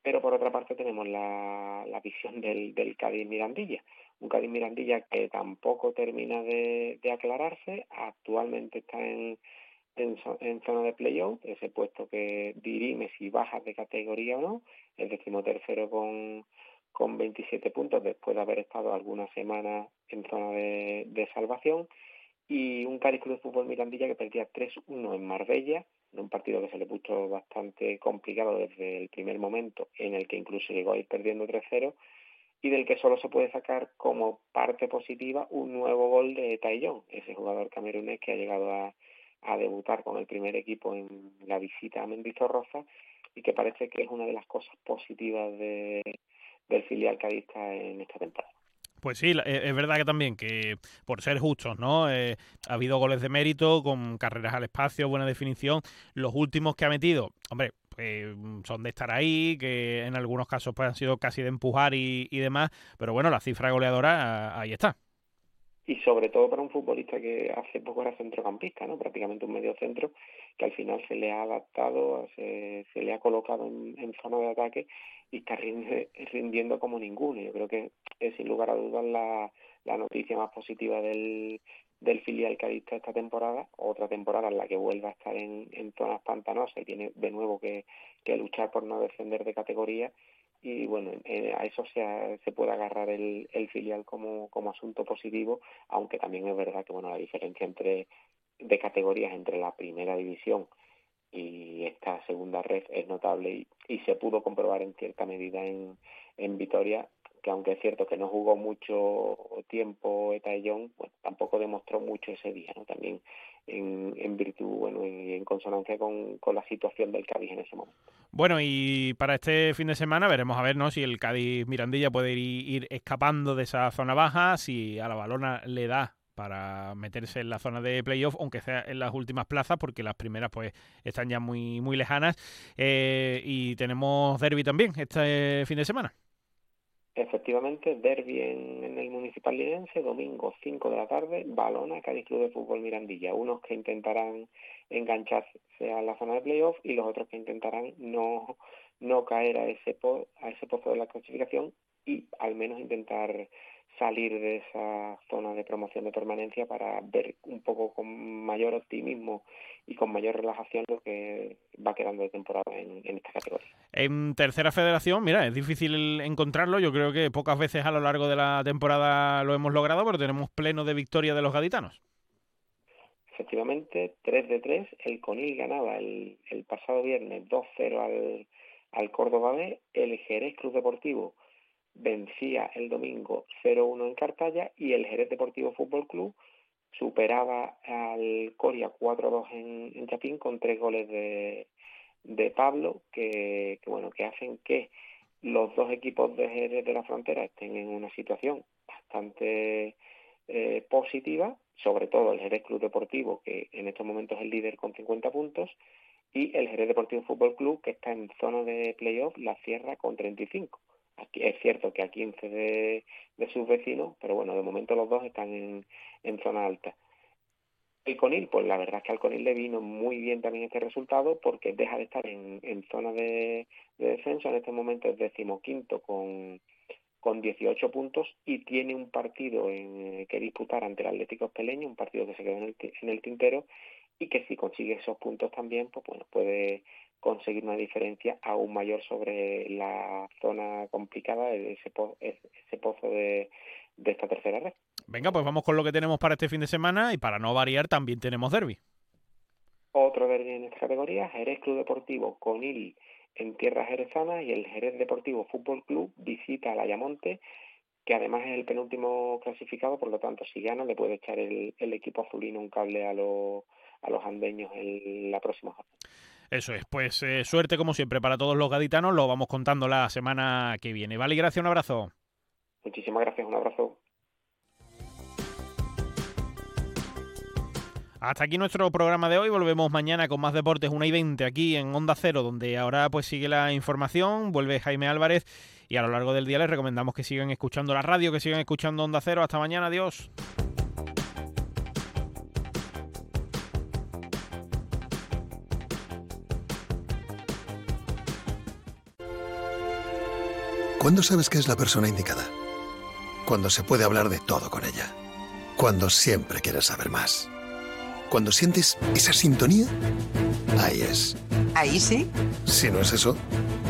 pero por otra parte tenemos la, la visión del, del Cádiz Mirandilla, un Cádiz Mirandilla que tampoco termina de, de aclararse, actualmente está en, en, en, zona de playoff, ese puesto que dirime si bajas de categoría o no, el decimotercero con, con 27 puntos después de haber estado algunas semanas en zona de, de salvación y un Cádiz Club de Fútbol Mirandilla que perdía 3-1 en Marbella, en un partido que se le puso bastante complicado desde el primer momento, en el que incluso llegó a ir perdiendo 3-0, y del que solo se puede sacar como parte positiva un nuevo gol de Taillon, ese jugador camerunés que ha llegado a, debutar con el primer equipo en la visita a Mendizorroza y que parece que es una de las cosas positivas de, del filial cadista en esta temporada. Pues sí, eh, es verdad que también, que por ser justos, ¿no? Eh, ha habido goles de mérito con carreras al espacio, buena definición. Los últimos que ha metido, hombre, pues son de estar ahí, que en algunos casos pues han sido casi de empujar y, y demás, pero bueno, la cifra goleadora ahí está y sobre todo para un futbolista que hace poco era centrocampista, ¿no? prácticamente un medio centro, que al final se le ha adaptado, se, se le ha colocado en, zona de ataque y está rindiendo como ninguno. Yo creo que es sin lugar a dudas la, la noticia más positiva del, del filial cadista esta temporada, otra temporada en la que vuelva a estar en, en zonas pantanosas y tiene de nuevo que, que luchar por no descender de categoría y bueno, a eso se, se puede agarrar el, el filial como, como asunto positivo, aunque también es verdad que bueno la diferencia entre de categorías entre la primera división y esta segunda red es notable y, se pudo comprobar en cierta medida en, en Vitoria que aunque es cierto que no jugó mucho tiempo Etayón, pues tampoco demostró mucho ese día, ¿no? También en, en virtud, bueno, y en consonancia con, con, la situación del Cádiz en ese momento. Bueno, y para este fin de semana veremos a ver, ¿no? Si el Cádiz Mirandilla puede ir, ir escapando de esa zona baja, si a la balona le da para meterse en la zona de playoff, aunque sea en las últimas plazas, porque las primeras pues están ya muy, muy lejanas. Eh, y tenemos derby también este fin de semana. Efectivamente, derby en, el Municipal Linense, domingo 5 de la tarde, Balona, Cádiz Club de Fútbol Mirandilla. Unos que intentarán engancharse a la zona de playoff y los otros que intentarán no, no caer a ese, a ese pozo de la clasificación y al menos intentar salir de esa zona de promoción de permanencia para ver un poco con mayor optimismo y con mayor relajación lo que va quedando de temporada en, esta categoría. En tercera federación, mira, es difícil encontrarlo, yo creo que pocas veces a lo largo de la temporada lo hemos logrado, pero tenemos pleno de victoria de los gaditanos. Efectivamente, 3 de 3, el Conil ganaba el, el pasado viernes 2-0 al, al Córdoba B, el Jerez Club Deportivo vencía el domingo 0-1 en Cartaya y el Jerez Deportivo Fútbol Club superaba al Coria 4-2 en, Chapín con tres goles de, de Pablo que, bueno que hacen que los dos equipos de Jerez de la Frontera estén en una situación bastante eh, positiva, sobre todo el Jerez Club Deportivo, que en estos momentos es el líder con 50 puntos, y el Jerez Deportivo Fútbol Club, que está en zona de playoff, la cierra con 35 es cierto que a 15 de, sus vecinos, pero bueno, de momento los dos están en, en zona alta. El Conil, pues la verdad es que al Conil le vino muy bien también este resultado porque deja de estar en, en zona de, descenso, en este momento es decimoquinto con, con 18 puntos y tiene un partido en, que disputar ante el Atlético Espeleño, un partido que se quedó en el, en el tintero y que si consigue esos puntos también, pues bueno, puede conseguir una diferencia aún mayor sobre la zona complicada de ese, ese pozo de, de esta tercera red. Venga, pues vamos con lo que tenemos para este fin de semana y para no variar también tenemos derby. Otro derby en esta categoría, Jerez Club Deportivo Conil en tierra jerezana y el Jerez Deportivo Fútbol Club visita a Ayamonte, que además es el penúltimo clasificado, por lo tanto si gana le puede echar el, el equipo azulino un cable a, los a los andeños en la próxima jornada. Eso es, pues eh, suerte como siempre para todos los gaditanos, lo vamos contando la semana que viene. Vale, gracias, un abrazo. Muchísimas gracias, un abrazo. Hasta aquí nuestro programa de hoy. Volvemos mañana con más deportes 1 y 20 aquí en Onda Cero, donde ahora pues sigue la información. Vuelve Jaime Álvarez y a lo largo del día les recomendamos que sigan escuchando la radio, que sigan escuchando Onda Cero. Hasta mañana, adiós. ¿Cuándo sabes que es la persona indicada? Cuando se puede hablar de todo con ella. Cuando siempre quieres saber más. Cuando sientes esa sintonía, ahí es. ¿Ahí sí? Si no es eso,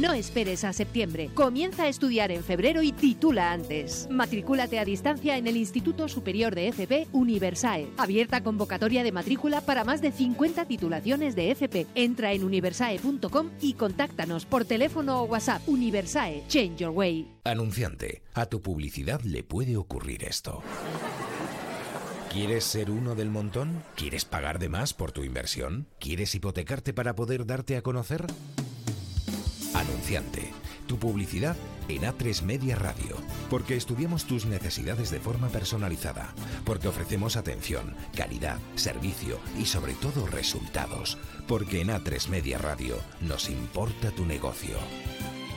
No esperes a septiembre. Comienza a estudiar en febrero y titula antes. Matricúlate a distancia en el Instituto Superior de FP Universae. Abierta convocatoria de matrícula para más de 50 titulaciones de FP. Entra en universae.com y contáctanos por teléfono o WhatsApp. Universae, Change Your Way. Anunciante, a tu publicidad le puede ocurrir esto. ¿Quieres ser uno del montón? ¿Quieres pagar de más por tu inversión? ¿Quieres hipotecarte para poder darte a conocer? Anunciante. Tu publicidad en A3 Media Radio. Porque estudiamos tus necesidades de forma personalizada. Porque ofrecemos atención, calidad, servicio y sobre todo resultados. Porque en A3 Media Radio nos importa tu negocio.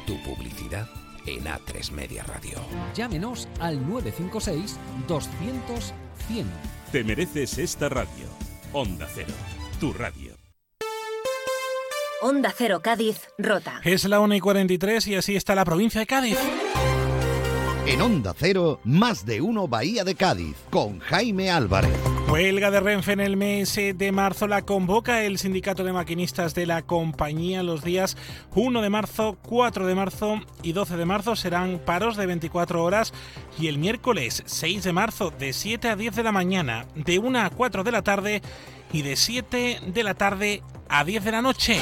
Tu publicidad en A3 Media Radio. Llámenos al 956 200 100. Te mereces esta radio. Onda Cero, tu radio. Onda Cero Cádiz, Rota. Es la 1 y 43 y así está la provincia de Cádiz. En Onda Cero, más de uno Bahía de Cádiz, con Jaime Álvarez. Huelga de Renfe en el mes de marzo la convoca el sindicato de maquinistas de la compañía. Los días 1 de marzo, 4 de marzo y 12 de marzo serán paros de 24 horas y el miércoles 6 de marzo de 7 a 10 de la mañana, de 1 a 4 de la tarde y de 7 de la tarde a 10 de la noche.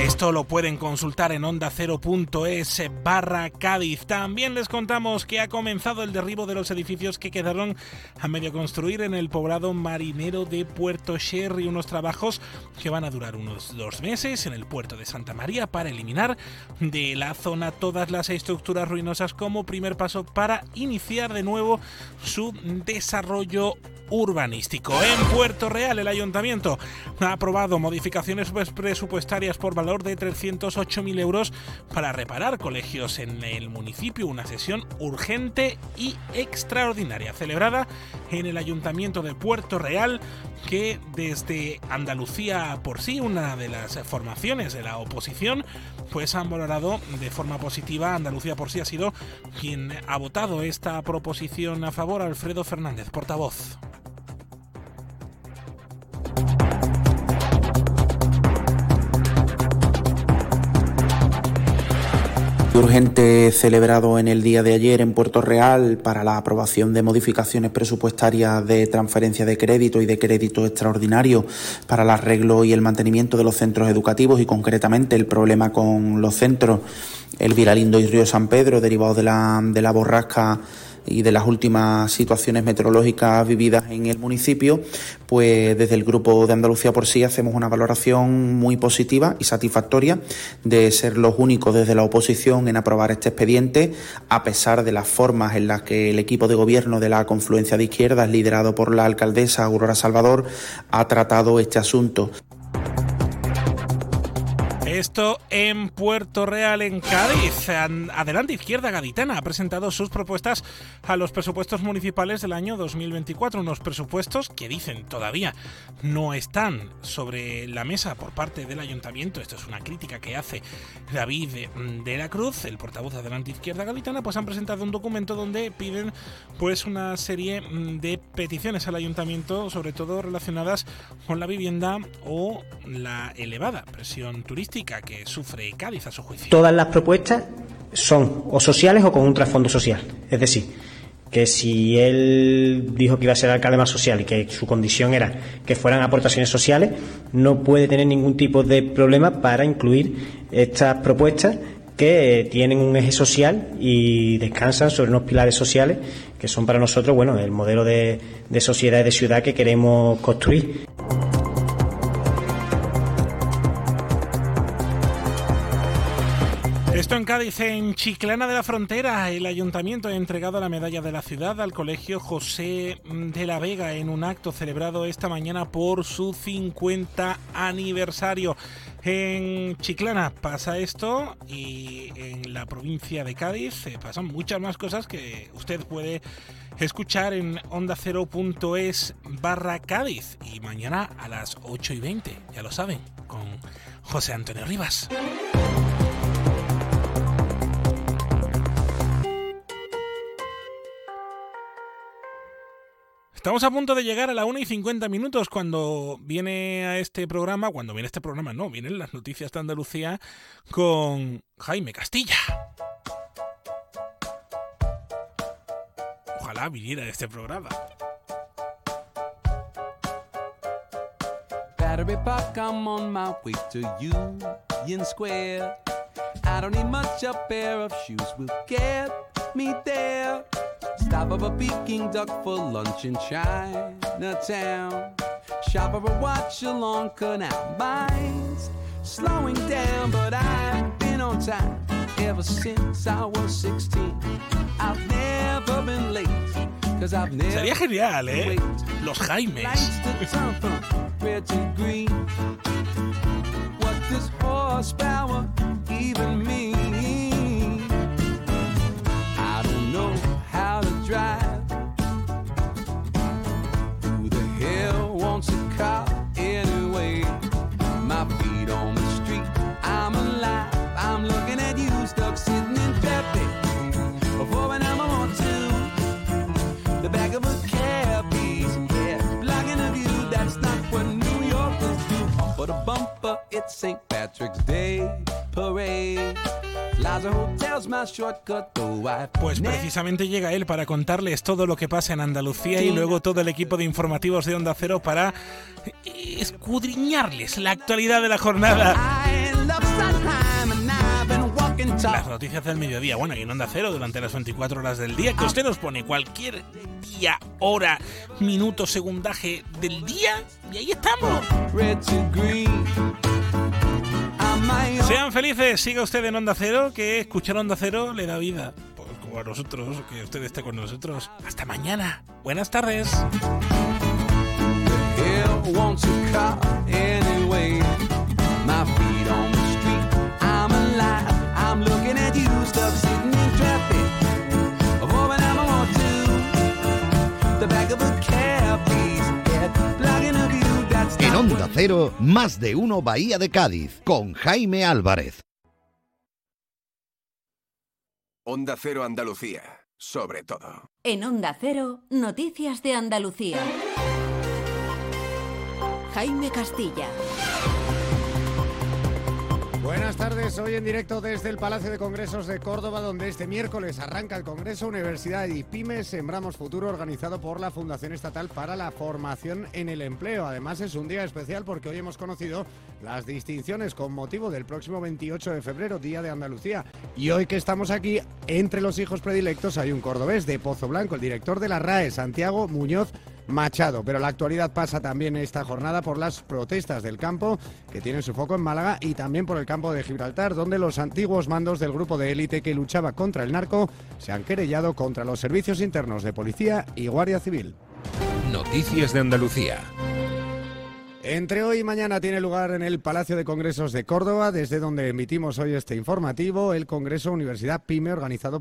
Esto lo pueden consultar en onda0.es barra Cádiz. También les contamos que ha comenzado el derribo de los edificios que quedaron a medio construir en el poblado marinero de Puerto Sherry. Unos trabajos que van a durar unos dos meses en el puerto de Santa María para eliminar de la zona todas las estructuras ruinosas como primer paso para iniciar de nuevo su desarrollo urbanístico. En Puerto Real, el ayuntamiento ha aprobado modificaciones presupuestarias por valor de 308.000 euros para reparar colegios en el municipio. Una sesión urgente y extraordinaria celebrada en el ayuntamiento de Puerto Real que desde Andalucía por sí, una de las formaciones de la oposición, pues han valorado de forma positiva. Andalucía por sí ha sido quien ha votado esta proposición a favor. Alfredo Fernández, portavoz. Urgente celebrado en el día de ayer en Puerto Real para la aprobación de modificaciones presupuestarias de transferencia de crédito y de crédito extraordinario para el arreglo y el mantenimiento de los centros educativos y concretamente el problema con los centros. El Viralindo y Río San Pedro derivado de la, de la borrasca y de las últimas situaciones meteorológicas vividas en el municipio, pues desde el Grupo de Andalucía por sí hacemos una valoración muy positiva y satisfactoria de ser los únicos desde la oposición en aprobar este expediente, a pesar de las formas en las que el equipo de gobierno de la confluencia de izquierdas, liderado por la alcaldesa Aurora Salvador, ha tratado este asunto. Esto en Puerto Real, en Cádiz. Adelante Izquierda Gaditana ha presentado sus propuestas a los presupuestos municipales del año 2024. Unos presupuestos que dicen todavía no están sobre la mesa por parte del ayuntamiento. Esto es una crítica que hace David de la Cruz, el portavoz de Adelante Izquierda Gaditana. Pues han presentado un documento donde piden pues una serie de peticiones al ayuntamiento, sobre todo relacionadas con la vivienda o la elevada presión turística que sufre Cádiz a su juicio. Todas las propuestas son o sociales o con un trasfondo social. Es decir, que si él dijo que iba a ser alcalde más social y que su condición era que fueran aportaciones sociales, no puede tener ningún tipo de problema para incluir estas propuestas que tienen un eje social y descansan sobre unos pilares sociales que son para nosotros, bueno, el modelo de, de sociedad y de ciudad que queremos construir. En Cádiz, en Chiclana de la Frontera, el ayuntamiento ha entregado la medalla de la ciudad al colegio José de la Vega en un acto celebrado esta mañana por su 50 aniversario. En Chiclana pasa esto y en la provincia de Cádiz eh, pasan muchas más cosas que usted puede escuchar en onda0.es barra Cádiz y mañana a las 8 y 20, ya lo saben, con José Antonio Rivas. Estamos a punto de llegar a la 1 y 50 minutos cuando viene a este programa, cuando viene este programa, no, vienen las noticias de Andalucía con Jaime Castilla. Ojalá viniera este programa. I'm on my way to Square. I don't need much, a pair of shoes will get me there. Stop of a Peking duck for lunch in Chinatown. Shop of a watch along Canal. Mine's slowing down, but I've been on time ever since I was 16. I've never been late. Cause I've never Sería genial, ¿eh? Los Jaimes. What does horsepower even mean? St. Patrick's Day parade. Pues precisamente llega él para contarles todo lo que pasa en Andalucía y luego todo el equipo de informativos de Onda Cero para escudriñarles la actualidad de la jornada. Las noticias del mediodía, bueno, y en Onda Cero durante las 24 horas del día, que usted nos pone cualquier día, hora, minuto, segundaje del día, y ahí estamos. Sean felices, siga usted en Onda Cero, que escuchar Onda Cero le da vida. Pues como a nosotros, que usted esté con nosotros. Hasta mañana. Buenas tardes. En Onda Cero, más de uno Bahía de Cádiz, con Jaime Álvarez. Onda Cero Andalucía, sobre todo. En Onda Cero, Noticias de Andalucía. Jaime Castilla. Buenas tardes, hoy en directo desde el Palacio de Congresos de Córdoba, donde este miércoles arranca el Congreso Universidad y Pymes Sembramos Futuro, organizado por la Fundación Estatal para la Formación en el Empleo. Además, es un día especial porque hoy hemos conocido las distinciones con motivo del próximo 28 de febrero, Día de Andalucía. Y hoy que estamos aquí, entre los hijos predilectos hay un cordobés de Pozo Blanco, el director de la RAE, Santiago Muñoz. Machado. Pero la actualidad pasa también esta jornada por las protestas del campo, que tienen su foco en Málaga, y también por el campo de Gibraltar, donde los antiguos mandos del grupo de élite que luchaba contra el narco se han querellado contra los servicios internos de policía y guardia civil. Noticias de Andalucía. Entre hoy y mañana tiene lugar en el Palacio de Congresos de Córdoba, desde donde emitimos hoy este informativo, el Congreso Universidad PYME organizado